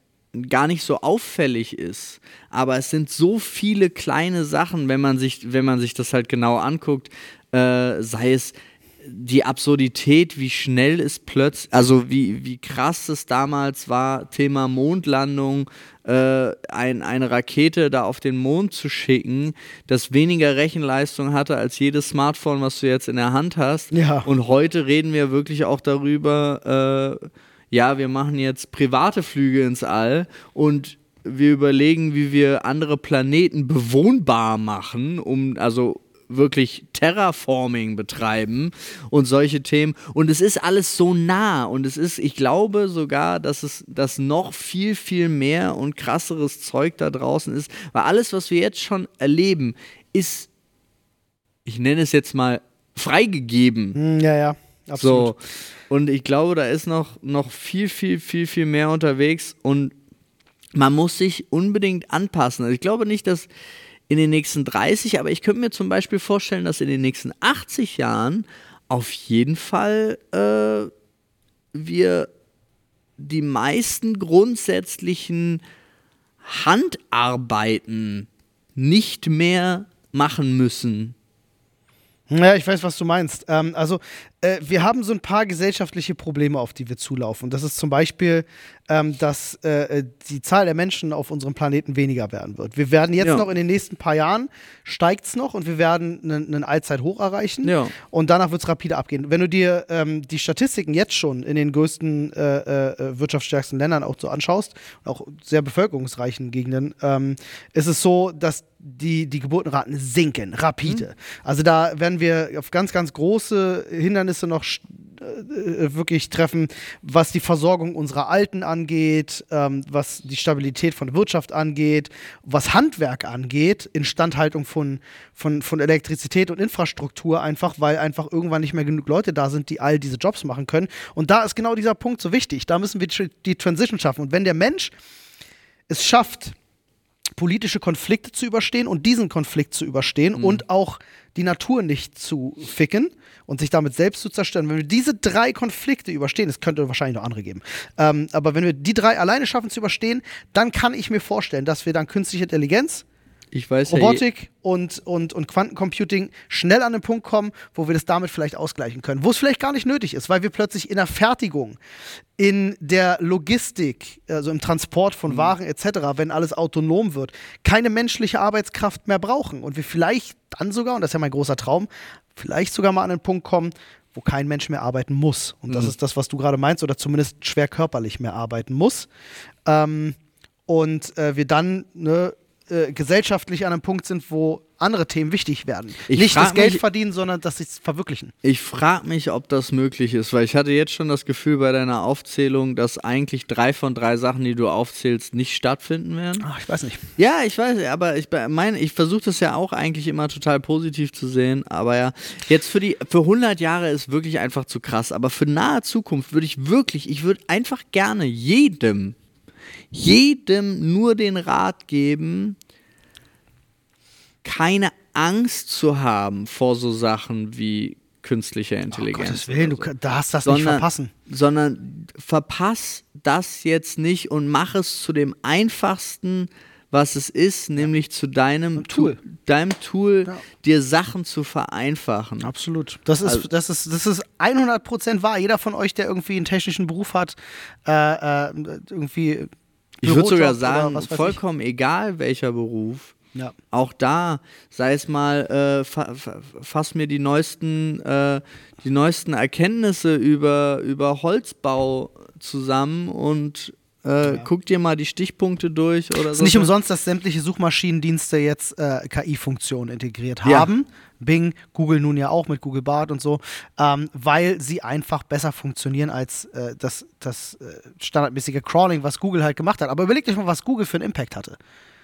gar nicht so auffällig ist. Aber es sind so viele kleine Sachen, wenn man sich, wenn man sich das halt genau anguckt, äh, sei es die Absurdität, wie schnell es plötzlich, also wie, wie krass es damals war, Thema Mondlandung, äh, ein, eine Rakete da auf den Mond zu schicken, das weniger Rechenleistung hatte als jedes Smartphone, was du jetzt in der Hand hast. Ja. Und heute reden wir wirklich auch darüber, äh, ja, wir machen jetzt private Flüge ins All und wir überlegen, wie wir andere Planeten bewohnbar machen, um also wirklich Terraforming betreiben und solche Themen. Und es ist alles so nah und es ist, ich glaube sogar, dass es dass noch viel, viel mehr und krasseres Zeug da draußen ist, weil alles, was wir jetzt schon erleben, ist, ich nenne es jetzt mal, freigegeben. Hm, ja, ja, absolut. So. Und ich glaube, da ist noch, noch viel, viel, viel, viel mehr unterwegs und man muss sich unbedingt anpassen. Also ich glaube nicht, dass in den nächsten 30, aber ich könnte mir zum Beispiel vorstellen, dass in den nächsten 80 Jahren auf jeden Fall äh, wir die meisten grundsätzlichen Handarbeiten nicht mehr machen müssen. Ja, ich weiß, was du meinst. Ähm, also, äh, wir haben so ein paar gesellschaftliche Probleme, auf die wir zulaufen. Das ist zum Beispiel, ähm, dass äh, die Zahl der Menschen auf unserem Planeten weniger werden wird. Wir werden jetzt Ja. noch in den nächsten paar Jahren, steigt es noch und wir werden einen Allzeithoch erreichen. Ja. Und danach wird es rapide abgehen. Wenn du dir ähm, die Statistiken jetzt schon in den größten äh, äh, wirtschaftsstärksten Ländern auch so anschaust, auch sehr bevölkerungsreichen Gegenden, ähm, ist es so, dass die, die Geburtenraten sinken, rapide. Also da werden wir auf ganz, ganz große Hindernisse noch st- äh, wirklich treffen, was die Versorgung unserer Alten angeht, ähm, was die Stabilität von Wirtschaft angeht, was Handwerk angeht, Instandhaltung von, von, von Elektrizität und Infrastruktur, einfach weil einfach irgendwann nicht mehr genug Leute da sind, die all diese Jobs machen können. Und da ist genau dieser Punkt so wichtig. Da müssen wir die- die Transition schaffen. Und wenn der Mensch es schafft, politische Konflikte zu überstehen und diesen Konflikt zu überstehen und auch die Natur nicht zu ficken und sich damit selbst zu zerstören. Wenn wir diese drei Konflikte überstehen, es könnte wahrscheinlich noch andere geben, ähm, aber wenn wir die drei alleine schaffen zu überstehen, dann kann ich mir vorstellen, dass wir dann künstliche Intelligenz, Ich weiß ja, Robotik und, und, und Quantencomputing schnell an den Punkt kommen, wo wir das damit vielleicht ausgleichen können. Wo es vielleicht gar nicht nötig ist, weil wir plötzlich in der Fertigung, in der Logistik, also im Transport von Waren etc., wenn alles autonom wird, keine menschliche Arbeitskraft mehr brauchen. Und wir vielleicht dann sogar, und das ist ja mein großer Traum, vielleicht sogar mal an den Punkt kommen, wo kein Mensch mehr arbeiten muss. Und das ist das, was du gerade meinst, oder zumindest schwer körperlich mehr arbeiten muss. Ähm, und äh, wir dann ne, äh, gesellschaftlich an einem Punkt sind, wo andere Themen wichtig werden. Ich Nicht das Geld mich- verdienen, sondern das sich verwirklichen. Ich frage mich, ob das möglich ist, weil ich hatte jetzt schon das Gefühl bei deiner Aufzählung, dass eigentlich drei von drei Sachen, die du aufzählst, nicht stattfinden werden. Ach, ich weiß nicht. Ja, ich weiß, aber ich meine, ich versuche das ja auch eigentlich immer total positiv zu sehen, aber ja, jetzt für die für 100 Jahre ist wirklich einfach zu krass, aber für nahe Zukunft würde ich wirklich, ich würde einfach gerne jedem jedem nur den Rat geben, keine Angst zu haben vor so Sachen wie künstliche Intelligenz. Gottes Willen, du so. kann- darfst das nicht sondern, verpassen. Sondern verpass das jetzt nicht und mach es zu dem einfachsten, was es ist, nämlich zu deinem Tool. Tu- deinem Tool, Ja. dir Sachen zu vereinfachen. Absolut. Das ist, Also- das, ist, das ist 100% wahr. Jeder von euch, der irgendwie einen technischen Beruf hat, äh, äh, irgendwie. Ich würde sogar sagen, weiß ich. vollkommen egal welcher Beruf. Ja. Auch da, sei es mal, äh, fa fa fass mir die neuesten, äh, die neuesten Erkenntnisse über, über Holzbau zusammen und Äh, Guck dir mal die Stichpunkte durch oder so. ist nicht umsonst, dass sämtliche Suchmaschinendienste jetzt äh, KI-Funktionen integriert Ja. haben. Bing, Google nun ja auch mit Google Bart und so, ähm, weil sie einfach besser funktionieren als äh, das, das äh, standardmäßige Crawling, was Google halt gemacht hat. Aber überlegt euch mal, was Google für einen Impact hatte.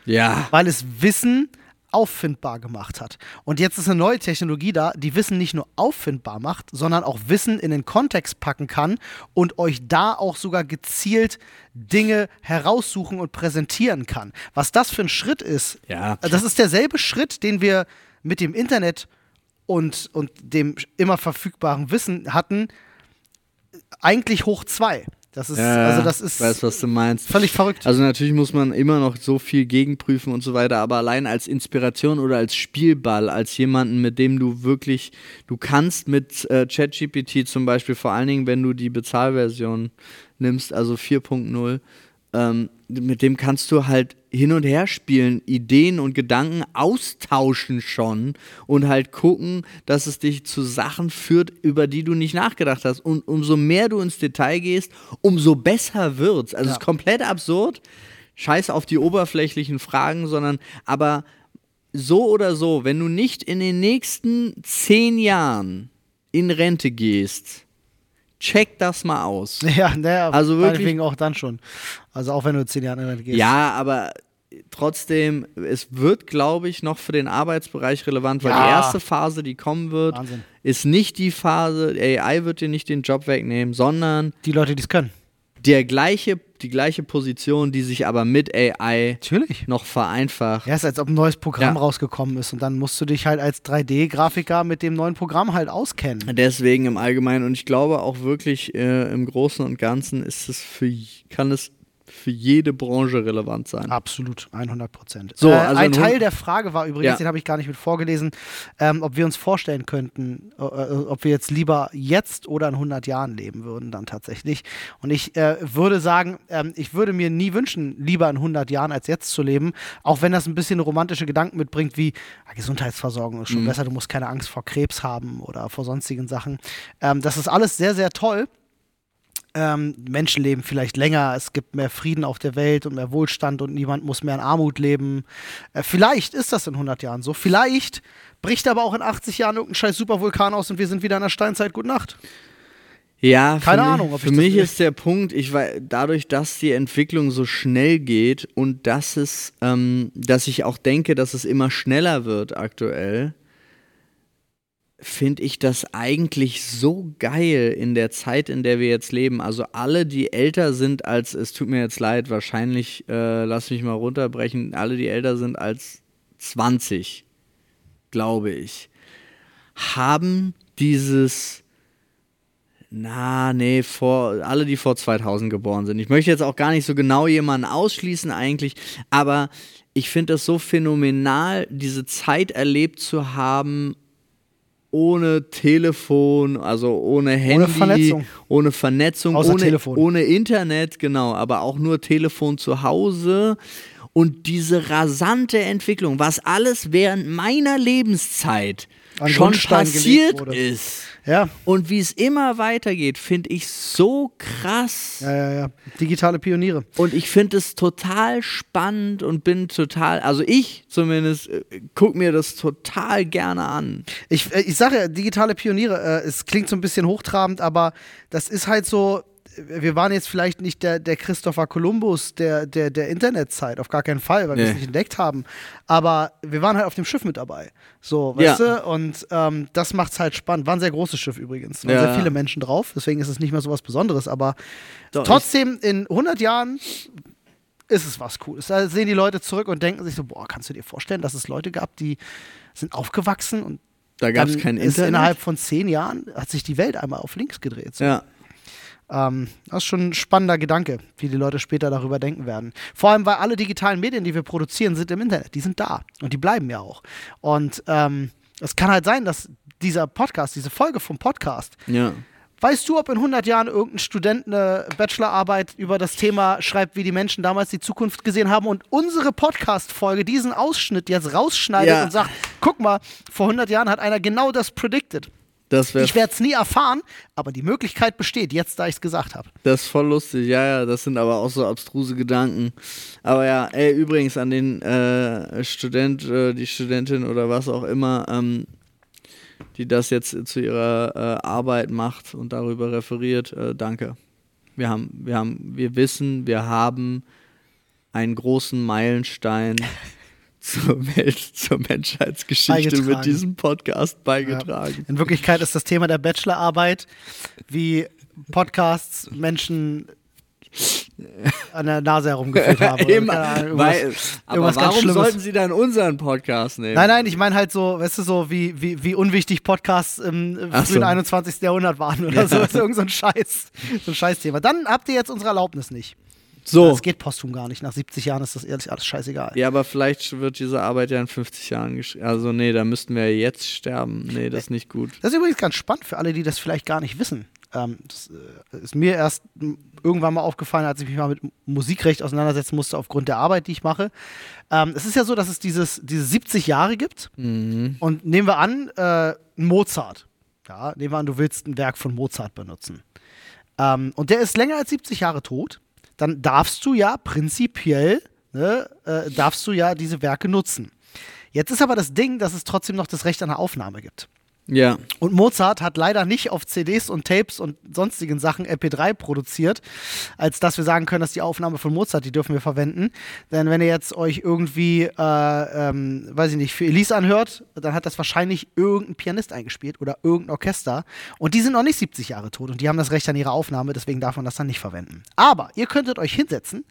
Ja. Weil es Wissen auffindbar gemacht hat. Und jetzt ist eine neue Technologie da, die Wissen nicht nur auffindbar macht, sondern auch Wissen in den Kontext packen kann und euch da auch sogar gezielt Dinge heraussuchen und präsentieren kann. Was das für ein Schritt ist, Ja. das ist derselbe Schritt, den wir mit dem Internet und, und dem immer verfügbaren Wissen hatten, eigentlich hoch zwei. Das ist, Ja, also das ist weiß, was du meinst. völlig verrückt. Also natürlich muss man immer noch so viel gegenprüfen und so weiter, aber allein als Inspiration oder als Spielball, als jemanden, mit dem du wirklich, du kannst mit äh, ChatGPT zum Beispiel, vor allen Dingen, wenn du die Bezahlversion nimmst, also 4.0, ähm, mit dem kannst du halt hin und her spielen, Ideen und Gedanken austauschen schon und halt gucken, dass es dich zu Sachen führt, über die du nicht nachgedacht hast. Und umso mehr du ins Detail gehst, umso besser wird's. Also es Ja. ist komplett absurd. Scheiß auf die oberflächlichen Fragen, sondern aber so oder so, wenn du nicht in den nächsten zehn Jahren in Rente gehst, check das mal aus. *laughs* Ja, naja, Also wirklich- auch dann schon. Also auch wenn du zehn Jahre Rente gehst. Ja, aber trotzdem, es wird, glaube ich, noch für den Arbeitsbereich relevant, weil Ja. die erste Phase, die kommen wird, Wahnsinn. ist nicht die Phase, AI wird dir nicht den Job wegnehmen, sondern Die Leute, die es können. Der gleiche, die gleiche Position, die sich aber mit AI Natürlich. noch vereinfacht. Ja, ist als ob ein neues Programm Ja. rausgekommen ist und dann musst du dich halt als 3D-Grafiker mit dem neuen Programm halt auskennen. Deswegen im Allgemeinen und ich glaube auch wirklich äh, im Großen und Ganzen ist es für, kann es für jede Branche relevant sein. Absolut, 100 Prozent. So, äh, also ein Teil der Frage war übrigens, Ja. den habe ich gar nicht mit vorgelesen, ähm, ob wir uns vorstellen könnten, äh, äh, ob wir jetzt lieber jetzt oder in 100 Jahren leben würden dann tatsächlich. Und ich äh, würde sagen, ähm, ich würde mir nie wünschen, lieber in 100 Jahren als jetzt zu leben, auch wenn das ein bisschen romantische Gedanken mitbringt, wie ja, Gesundheitsversorgung ist schon Mhm. besser, du musst keine Angst vor Krebs haben oder vor sonstigen Sachen. Ähm, das ist alles sehr, sehr toll. Ähm, Menschen leben vielleicht länger, es gibt mehr Frieden auf der Welt und mehr Wohlstand und niemand muss mehr in Armut leben. Äh, vielleicht ist das in 100 Jahren so. Vielleicht bricht aber auch in 80 Jahren irgendein scheiß Supervulkan aus und wir sind wieder in der Steinzeit. Gute Nacht. Ja, Keine mich, Ahnung, ob für mich ist der Punkt, ich wei- dadurch, dass die Entwicklung so schnell geht und dass es, ähm, dass ich auch denke, dass es immer schneller wird aktuell, finde ich das eigentlich so geil in der Zeit, in der wir jetzt leben. Also alle, die älter sind als, es tut mir jetzt leid, wahrscheinlich, äh, lass mich mal runterbrechen, alle, die älter sind als 20, glaube ich, haben dieses na, nee, vor, alle, die vor 2000 geboren sind. Ich möchte jetzt auch gar nicht so genau jemanden ausschließen eigentlich, aber ich finde es so phänomenal, diese Zeit erlebt zu haben, ohne Telefon, also ohne Handy, Vernetzung. ohne Vernetzung, ohne, ohne Internet, genau, aber auch nur Telefon zu Hause. Und diese rasante Entwicklung, was alles während meiner Lebenszeit schon Grundstein passiert ist. Ja, Und wie es immer weitergeht, finde ich so krass. ja, ja, ja. Digitale Pioniere. Und ich finde es total spannend und bin total, also ich zumindest, äh, guck mir das total gerne an. Ich, äh, ich sage ja, digitale Pioniere, äh, es klingt so ein bisschen hochtrabend, aber das ist halt so, wir waren jetzt vielleicht nicht der, der Christopher Columbus der, der, der Internetzeit, auf gar keinen Fall, weil wir es Nee. nicht entdeckt haben. Aber wir waren halt auf dem Schiff mit dabei. So, weißt Ja. du? Und ähm, das macht es halt spannend. War ein sehr großes Schiff übrigens. Waren Ja. sehr viele Menschen drauf, deswegen ist es nicht mehr so was Besonderes. Aber Doch, trotzdem, in 100 Jahren ist es was Cooles. Da sehen die Leute zurück und denken sich so, boah, kannst du dir vorstellen, dass es Leute gab, die sind aufgewachsen und Da gab es kein Internet. innerhalb von zehn Jahren hat sich die Welt einmal auf links gedreht. So. ja. Ähm, das ist schon ein spannender Gedanke, wie die Leute später darüber denken werden. Vor allem, weil alle digitalen Medien, die wir produzieren, sind im Internet. Die sind da und die bleiben ja auch. Und ähm, es kann halt sein, dass dieser Podcast, diese Folge vom Podcast, ja. weißt du, ob in 100 Jahren irgendein Student eine Bachelorarbeit über das Thema schreibt, wie die Menschen damals die Zukunft gesehen haben und unsere Podcast-Folge diesen Ausschnitt jetzt rausschneidet Ja. und sagt, guck mal, vor 100 Jahren hat einer genau das predicted. Ich werde es nie erfahren, aber die Möglichkeit besteht, jetzt da ich es gesagt habe. das ist voll lustig. Ja, ja, das sind aber auch so abstruse Gedanken. Aber ja, ey, übrigens an den äh, Student, äh, die Studentin oder was auch immer, ähm, die das jetzt zu ihrer äh, Arbeit macht und darüber referiert, äh, danke. Wir haben, wir haben, wir wissen, wir haben einen großen Meilenstein *laughs* zur Welt, zur Menschheitsgeschichte mit diesem Podcast beigetragen. In Wirklichkeit ist das Thema der Bachelorarbeit, wie Podcasts Menschen an der Nase herumgeführt haben. *laughs* keine Ahnung, weil, aber warum sollten sie dann unseren Podcast nehmen? Nein, nein, ich meine halt so, weißt du, so wie, wie, wie unwichtig Podcasts im Ach frühen so. 21. Jahrhundert waren oder so. Das *laughs* ist irgend so ein Scheiß, so ein Scheißthema. Dann habt ihr jetzt unsere Erlaubnis nicht. So. Das geht posthum gar nicht. Nach 70 Jahren ist das ehrlich alles scheißegal. Ja, aber vielleicht wird diese Arbeit ja in 50 Jahren geschrieben. Also, nee, da müssten wir jetzt sterben. Nee, das ist nicht gut. Das ist übrigens ganz spannend für alle, die das vielleicht gar nicht wissen. Ähm, das äh, ist mir erst irgendwann mal aufgefallen, als ich mich mal mit Musikrecht auseinandersetzen musste, aufgrund der Arbeit, die ich mache. Ähm, es ist ja so, dass es dieses, diese 70 Jahre gibt. Mhm. Und nehmen wir an, äh, Mozart. Ja, nehmen wir an, du willst ein Werk von Mozart benutzen. Ähm, und der ist länger als 70 Jahre tot. Dann darfst du ja prinzipiell, ne, äh, darfst du ja diese Werke nutzen. Jetzt ist aber das Ding, dass es trotzdem noch das Recht an der Aufnahme gibt. Ja. Und Mozart hat leider nicht auf CDs und Tapes und sonstigen Sachen MP3 produziert, als dass wir sagen können, dass die Aufnahme von Mozart, die dürfen wir verwenden. Denn wenn ihr jetzt euch irgendwie, äh, ähm, weiß ich nicht, für Elise anhört, dann hat das wahrscheinlich irgendein Pianist eingespielt oder irgendein Orchester. Und die sind noch nicht 70 Jahre tot und die haben das Recht an ihre Aufnahme, deswegen darf man das dann nicht verwenden. Aber ihr könntet euch hinsetzen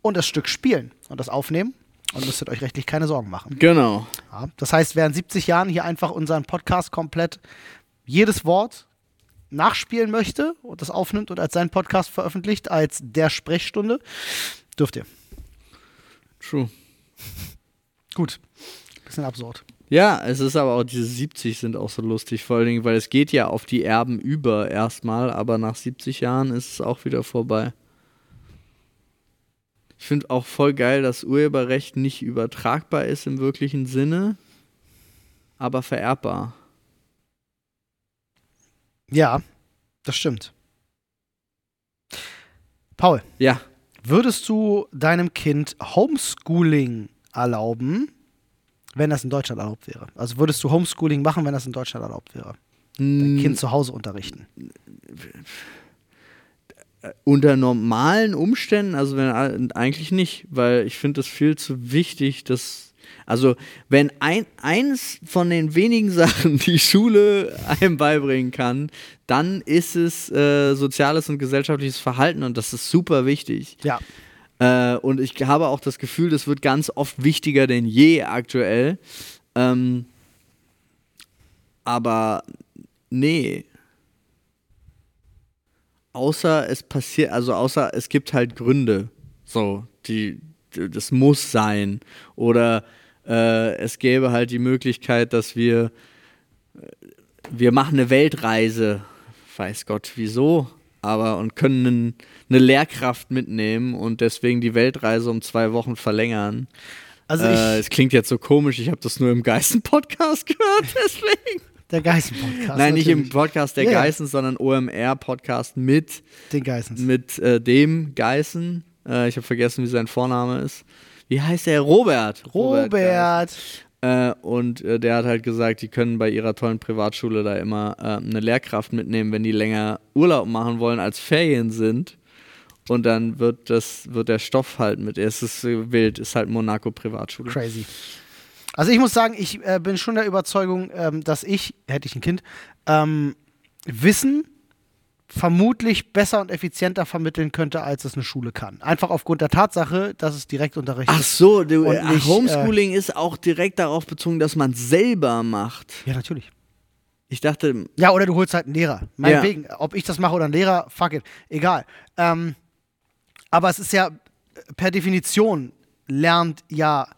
und das Stück spielen und das aufnehmen und müsstet euch rechtlich keine Sorgen machen. Genau. Ja, das heißt, in 70 Jahren hier einfach unseren Podcast komplett jedes Wort nachspielen möchte und das aufnimmt und als seinen Podcast veröffentlicht, als der Sprechstunde, dürft ihr. True. *laughs* Gut. Bisschen absurd. Ja, es ist aber auch, diese 70 sind auch so lustig, vor allen Dingen, weil es geht ja auf die Erben über erstmal, aber nach 70 Jahren ist es auch wieder vorbei. Ich finde auch voll geil, dass Urheberrecht nicht übertragbar ist im wirklichen Sinne, aber vererbbar. Ja, das stimmt. Paul, Ja, würdest du deinem Kind Homeschooling erlauben, wenn das in Deutschland erlaubt wäre? Also würdest du Homeschooling machen, wenn das in Deutschland erlaubt wäre? Dein Kind zu Hause unterrichten. Unter normalen Umständen, also wenn eigentlich nicht, weil ich finde es viel zu wichtig, dass also wenn ein, eins von den wenigen *laughs* Sachen die Schule einem beibringen kann, dann ist es äh, soziales und gesellschaftliches Verhalten und das ist super wichtig. Ja. Äh, und ich habe auch das Gefühl, das wird ganz oft wichtiger denn je aktuell. Ähm, aber nee. Außer es passiert, also außer es gibt halt Gründe. So, die, das muss sein. Oder äh, es gäbe halt die Möglichkeit, dass wir, äh, wir machen eine Weltreise. Weiß Gott wieso, aber und können einen, eine Lehrkraft mitnehmen und deswegen die Weltreise um zwei Wochen verlängern. Also Äh, ich, es klingt jetzt so komisch, ich habe das nur im Geißen-Podcast *laughs* gehört, deswegen. Der Geißen-Podcast. Nein, nicht im natürlich. Podcast der Ja. Geißen, sondern OMR-Podcast mit, Den Geissens. mit äh, dem Geißen. Äh, ich habe vergessen, wie sein Vorname ist. Wie heißt er? Robert. Robert. Geißen. Äh, und äh, der hat halt gesagt, die können bei ihrer tollen Privatschule da immer äh, eine Lehrkraft mitnehmen, wenn die länger Urlaub machen wollen, als Ferien sind. Und dann wird das, wird der Stoff halt mit. Es ist äh, wild, ist halt Monaco Privatschule. Crazy. Also ich muss sagen, ich äh, bin schon der Überzeugung, ähm, dass ich, hätte ich ein Kind, ähm, Wissen vermutlich besser und effizienter vermitteln könnte, als es eine Schule kann. Einfach aufgrund der Tatsache, dass es Direktunterricht Ach ist. so, du, ach, nicht, äh, Homeschooling ist auch direkt darauf bezogen, dass man es selber macht. Ja, natürlich. Ich dachte, Ja, oder du holst halt einen Lehrer. Meinetwegen, ob ich das mache oder ein Lehrer, fuck it. Egal. Ähm, aber es ist ja per Definition lernt ja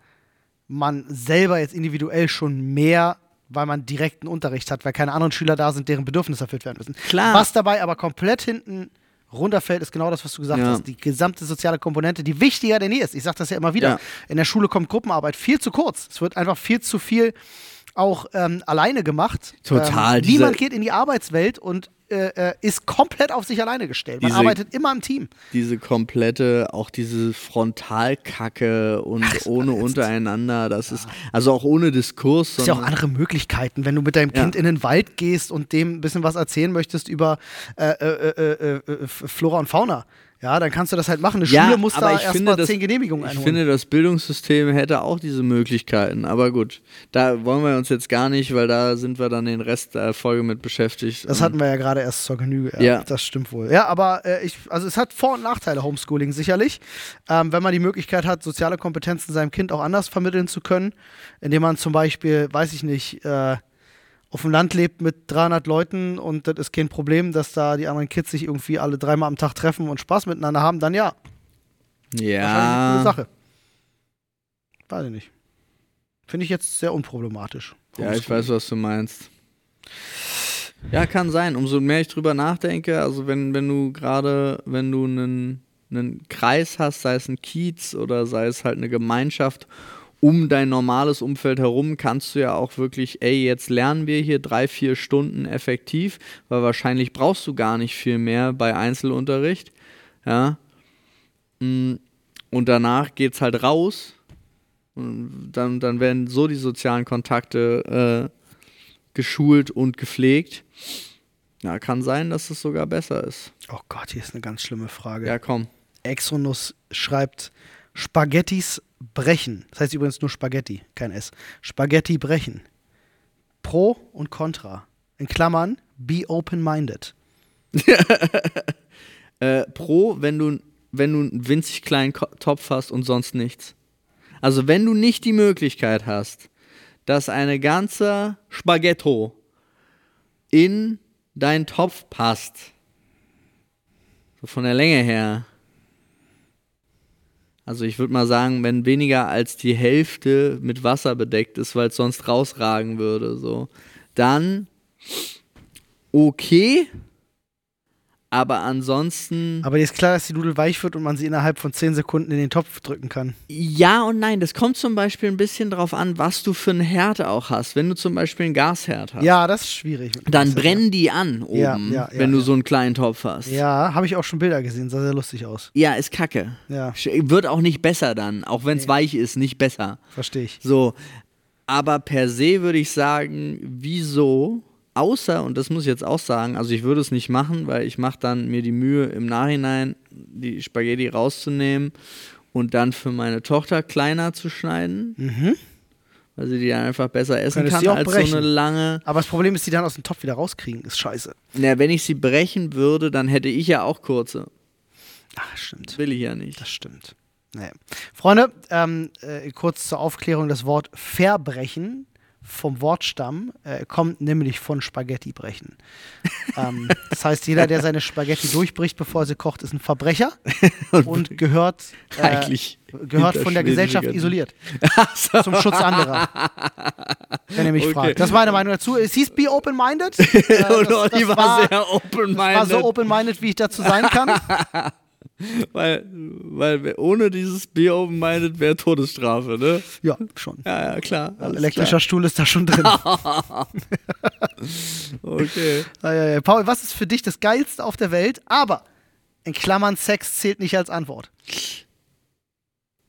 man selber jetzt individuell schon mehr, weil man direkten Unterricht hat, weil keine anderen Schüler da sind, deren Bedürfnisse erfüllt werden müssen. Klar. Was dabei aber komplett hinten runterfällt, ist genau das, was du gesagt Ja. hast. Die gesamte soziale Komponente, die wichtiger denn je ist. Ich sage das ja immer wieder. Ja. In der Schule kommt Gruppenarbeit viel zu kurz. Es wird einfach viel zu viel auch ähm, alleine gemacht. Total, Ähm, niemand geht in die Arbeitswelt und äh, äh, ist komplett auf sich alleine gestellt. Man Diese- arbeitet immer im Team. Diese komplette, auch diese Frontalkacke und ohne untereinander, das ist, also auch ohne Diskurs. Es gibt ja auch andere Möglichkeiten, wenn du mit deinem Ja. Kind in den Wald gehst und dem ein bisschen was erzählen möchtest über äh, äh, äh, äh, Flora und Fauna. Ja, dann kannst du das halt machen. Eine Ja, Schule muss da ich finde, erstmal zehn Genehmigungen Ich einholen. finde, das Bildungssystem hätte auch diese Möglichkeiten. Aber gut, da wollen wir uns jetzt gar nicht, weil da sind wir dann den Rest der Folge mit beschäftigt. Das hatten wir ja gerade erst zur Genüge. Ja, Ja. Das stimmt wohl. Ja, aber äh, ich, also es hat Vor- und Nachteile, Homeschooling sicherlich. Ähm, wenn man die Möglichkeit hat, soziale Kompetenzen seinem Kind auch anders vermitteln zu können, indem man zum Beispiel, weiß ich nicht, äh, auf dem Land lebt mit 300 Leuten und das ist kein Problem, dass da die anderen Kids sich irgendwie alle dreimal am Tag treffen und Spaß miteinander haben, dann ja, eine ja, coole Sache. Weiß ich nicht. Finde ich jetzt sehr unproblematisch. ja, ich weiß, was du meinst. Ja, kann sein. Umso mehr ich drüber nachdenke, also wenn, wenn du gerade, wenn du einen, einen Kreis hast, sei es ein Kiez oder sei es halt eine Gemeinschaft um dein normales Umfeld herum, kannst du ja auch wirklich, ey, jetzt lernen wir hier drei, vier Stunden effektiv, weil wahrscheinlich brauchst du gar nicht viel mehr bei Einzelunterricht. Ja. Mm, Und danach geht's halt raus. Und dann, dann werden so die sozialen Kontakte äh, geschult und gepflegt. Ja, kann sein, dass es sogar besser ist. Oh Gott, hier ist eine ganz schlimme Frage. Ja, komm. Exonus schreibt Spaghettis brechen. Das heißt übrigens nur Spaghetti, kein S. Spaghetti brechen. Pro und Contra. In Klammern, be open-minded. *laughs* Äh, pro, wenn du, wenn du einen winzig kleinen Topf hast und sonst nichts. Also wenn du nicht die Möglichkeit hast, dass eine ganze Spaghetto in deinen Topf passt, so von der Länge her. Also ich würde mal sagen, wenn weniger als die Hälfte mit Wasser bedeckt ist, weil es sonst rausragen würde, so, dann okay. Aber ansonsten. Aber dir ist klar, dass die Nudel weich wird und man sie innerhalb von 10 Sekunden in den Topf drücken kann. Ja und nein, das kommt zum Beispiel ein bisschen drauf an, was du für einen Herd auch hast. Wenn du zum Beispiel einen Gasherd hast, Ja, das ist schwierig. dann brennen die an oben, Ja, ja, ja, wenn du so einen kleinen Topf hast. Ja, habe ich auch schon Bilder gesehen, sah sehr lustig aus. Ja, ist kacke. Ja, Wird auch nicht besser dann, auch wenn es weich ist, nicht besser. verstehe ich. So, aber per se würde ich sagen, wieso? Außer, und das muss ich jetzt auch sagen, also ich würde es nicht machen, weil ich mache dann mir die Mühe im Nachhinein, die Spaghetti rauszunehmen und dann für meine Tochter kleiner zu schneiden, Mhm. weil sie die dann einfach besser essen Könntest kann als brechen. so eine lange. Aber das Problem ist, die dann aus dem Topf wieder rauskriegen, ist scheiße. Na, wenn ich sie brechen würde, dann hätte ich ja auch kurze. Ach, stimmt. Will ich ja nicht. Das stimmt. Naja. Freunde, ähm, äh, kurz zur Aufklärung: Das Wort Verbrechen vom Wortstamm äh, kommt nämlich von Spaghetti brechen. *laughs* ähm, das heißt, jeder, der seine Spaghetti durchbricht, bevor er sie kocht, ist ein Verbrecher *laughs* und gehört, äh, Eigentlich gehört von der Gesellschaft isoliert. Zum Schutz anderer. *laughs* Wenn ihr mich Okay. fragt. Das ist meine Meinung dazu. Es hieß Be Open-Minded. Äh, das- das war, war- sehr open-minded. war so open-minded, wie ich dazu sein kann. Weil, weil ohne dieses Bier open-minded wäre Todesstrafe, ne? Ja, schon. Ja, ja, klar. Elektrischer Stuhl ist da schon drin. Klar. *laughs* Okay. *laughs* Paul, was ist für dich das Geilste auf der Welt? Aber in Klammern Sex zählt nicht als Antwort.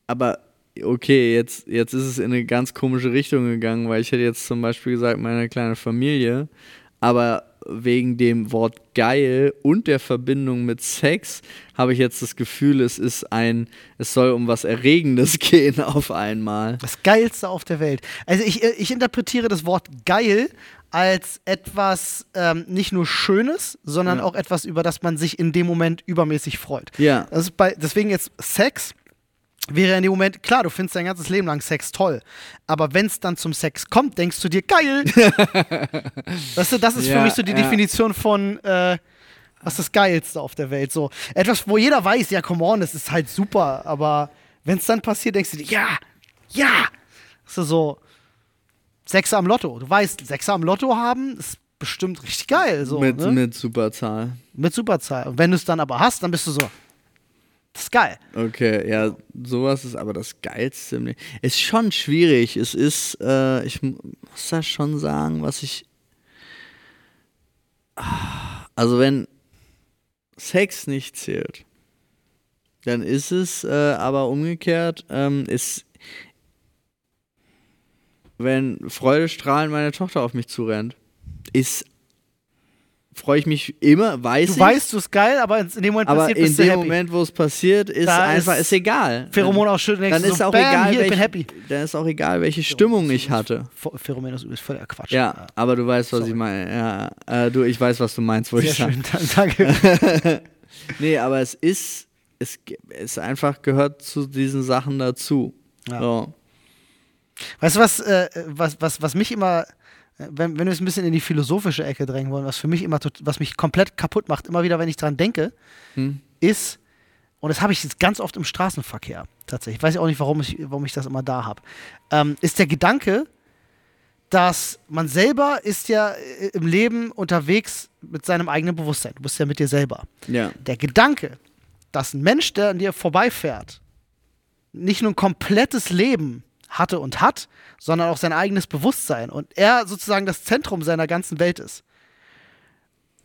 Aber okay, jetzt, jetzt ist es in eine ganz komische Richtung gegangen, weil ich hätte jetzt zum Beispiel gesagt, meine kleine Familie, aber wegen dem Wort geil und der Verbindung mit Sex habe ich jetzt das Gefühl, es ist ein, es soll um was Erregendes *laughs* gehen auf einmal. Das Geilste auf der Welt. Also ich, äh, ich interpretiere das Wort geil als etwas ähm, nicht nur Schönes, sondern Ja. auch etwas, über das man sich in dem Moment übermäßig freut. Ja. Das ist bei, deswegen jetzt Sex wäre in dem Moment, klar, du findest dein ganzes Leben lang Sex toll, aber wenn es dann zum Sex kommt, denkst du dir, geil. *laughs* weißt du, das ist für Ja, mich so die ja. Definition von, äh, was ist das Geilste auf der Welt. So etwas, wo jeder weiß, ja, come on, das ist halt super, aber wenn es dann passiert, denkst du dir, ja, ja. Das ist so, Sechser am Lotto. Du weißt, Sechser am Lotto haben, ist bestimmt richtig geil. So, mit, ne? mit Superzahl. mit Superzahl. Und wenn du es dann aber hast, dann bist du so, Das ist geil. Okay, ja, sowas ist aber das Geilste. im. Ist schon schwierig. Es ist, äh, ich mu- muss das schon sagen, was ich. Ah, Also, wenn Sex nicht zählt, dann ist es äh, aber umgekehrt, ähm, ist, wenn Freudestrahlend meine Tochter auf mich zurennt, ist, freue ich mich immer, weiß Du ich. weißt, du ist geil, aber in dem Moment aber passiert, in bist du dem happy. Moment, wo es passiert, ist Da einfach, ist ist, egal. Pheromon ausschütten, denkst dann du ist so, auch bam, egal, hier, ich welche, bin happy. dann ist auch egal, welche Stimmung ich hatte. Ph- Pheromen ist übrigens völliger Quatsch. Ja, aber du weißt, was Sorry. ich meine. Ja, äh, du, ich weiß, was du meinst, wollte Sehr ich sagen. schön, danke. *laughs* Nee, aber es ist, es es einfach gehört zu diesen Sachen dazu. Ja. So. Weißt du, was, äh, was, was, was mich immer, wenn, wenn wir es ein bisschen in die philosophische Ecke drängen wollen, was für mich immer, was mich komplett kaputt macht, immer wieder, wenn ich dran denke, Hm? ist, und das habe ich jetzt ganz oft im Straßenverkehr tatsächlich, ich weiß auch nicht, warum ich, warum ich das immer da habe, ähm, ist der Gedanke, dass man selber ist ja äh, im Leben unterwegs mit seinem eigenen Bewusstsein. Du bist ja mit dir selber. Ja. Der Gedanke, dass ein Mensch, der an dir vorbeifährt, nicht nur ein komplettes Leben hatte und hat, sondern auch sein eigenes Bewusstsein und er sozusagen das Zentrum seiner ganzen Welt ist.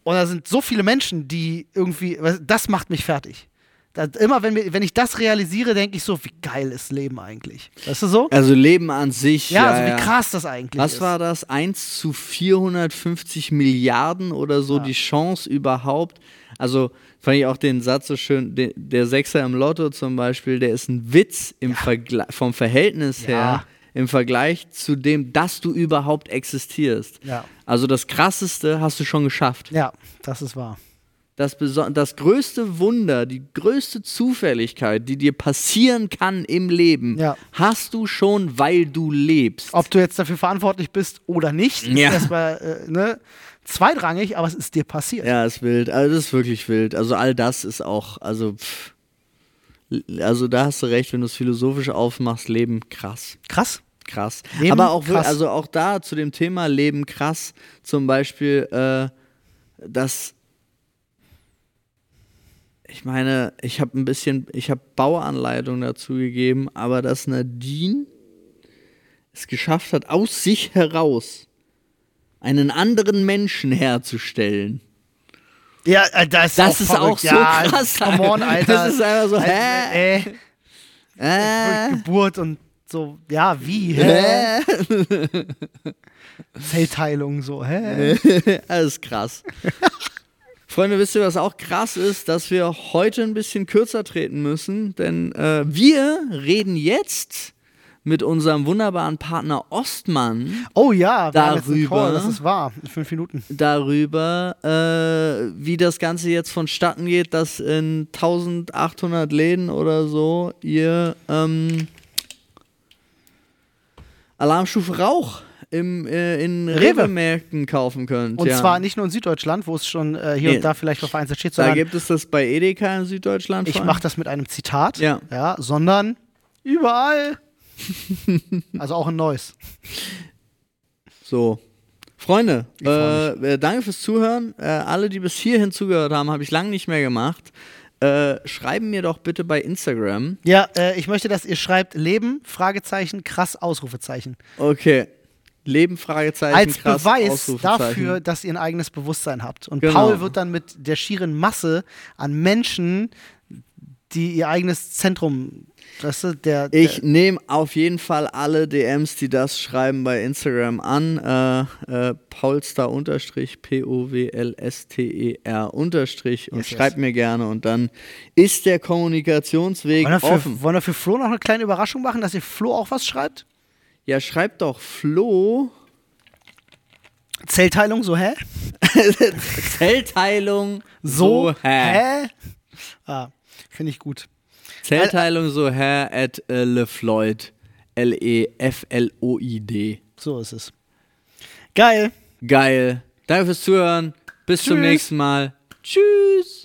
Und da sind so viele Menschen, die irgendwie, das macht mich fertig. Da, immer wenn, wir, wenn ich das realisiere, denke ich so, wie geil ist Leben eigentlich. Weißt du so? Also Leben an sich. Ja, Ja, also wie krass das eigentlich Was ist. war das? 1 zu 450 Milliarden oder so Ja. die Chance überhaupt? Also fand ich auch den Satz so schön, de, der Sechser im Lotto zum Beispiel, der ist ein Witz im Vergla- vom Verhältnis Ja. her, im Vergleich zu dem, dass du überhaupt existierst. Ja. Also das Krasseste hast du schon geschafft. Ja, das ist wahr. Das, das größte Wunder, die größte Zufälligkeit, die dir passieren kann im Leben, Ja. hast du schon, weil du lebst. Ob du jetzt dafür verantwortlich bist oder nicht, ist Ja. erstmal äh, ne, zweitrangig, aber es ist dir passiert. Ja, ist wild. Also das ist wirklich wild. Also all das ist auch, also pff. also da hast du recht, wenn du es philosophisch aufmachst, Leben krass. Krass. Krass. Leben Aber auch krass. also auch da zu dem Thema Leben krass, zum Beispiel, äh, dass ich meine, ich habe ein bisschen, ich habe Bauanleitung dazu gegeben, aber dass Nadine es geschafft hat, aus sich heraus einen anderen Menschen herzustellen. Ja, äh, das ist Das auch ist verrückt. auch so ja, krass, Come on, Alter. Das ist einfach so, Also, hä? Äh, Äh, Geburt und so, ja, wie? Hä? hä? *laughs* Zellteilung, so, hä? *laughs* Das ist krass. Freunde, wisst ihr, was auch krass ist, dass wir heute ein bisschen kürzer treten müssen, denn äh, wir reden jetzt mit unserem wunderbaren Partner Ostmann Oh ja, Darüber- das ist wahr. In fünf Minuten. darüber, äh, wie das Ganze jetzt vonstatten geht, dass in 1800 Läden oder so ihr ähm, Alarmstufe Rauch im, äh, in Rewe. Rewe-Märkten kaufen könnt. Und ja. zwar nicht nur in Süddeutschland, wo es schon äh, hier Nee. und da vielleicht noch vereinzelt steht, Da sondern gibt es das bei Edeka in Süddeutschland. ich mache das mit einem Zitat, Ja. ja, sondern überall. Also auch in Neuss. So. Freunde, äh, äh, danke fürs Zuhören. Äh, alle, die bis hierhin zugehört haben, habe ich lange nicht mehr gemacht. Äh, schreiben mir doch bitte bei Instagram. Ja, äh, ich möchte, dass ihr schreibt Leben, Fragezeichen, krass, Ausrufezeichen. Okay. Leben, Fragezeichen, Als krass, Beweis dafür, dass ihr ein eigenes Bewusstsein habt. Und Genau. Paul wird dann mit der schieren Masse an Menschen, die ihr eigenes Zentrum, weißt du, der, der Ich nehme auf jeden Fall alle DMs, die das schreiben, bei Instagram an. Äh, äh, Paulstar unterstrich, P-O-W-L-S-T-E-R unterstrich und Yes, yes. schreibt mir gerne und dann ist der Kommunikationsweg wollen, wir für, offen. wollen wir für Flo noch eine kleine Überraschung machen, dass ihr Flo auch was schreibt? Ja, schreibt doch Flo. Zellteilung, so hä? *laughs* Zellteilung So, so hä? hä? Ah, finde ich gut. Zellteilung so hä at äh, lefloid. L-E-F-L-O-I-D. So ist es. Geil. Geil. Danke fürs Zuhören. Bis zum Tschüss. nächsten Mal. Tschüss.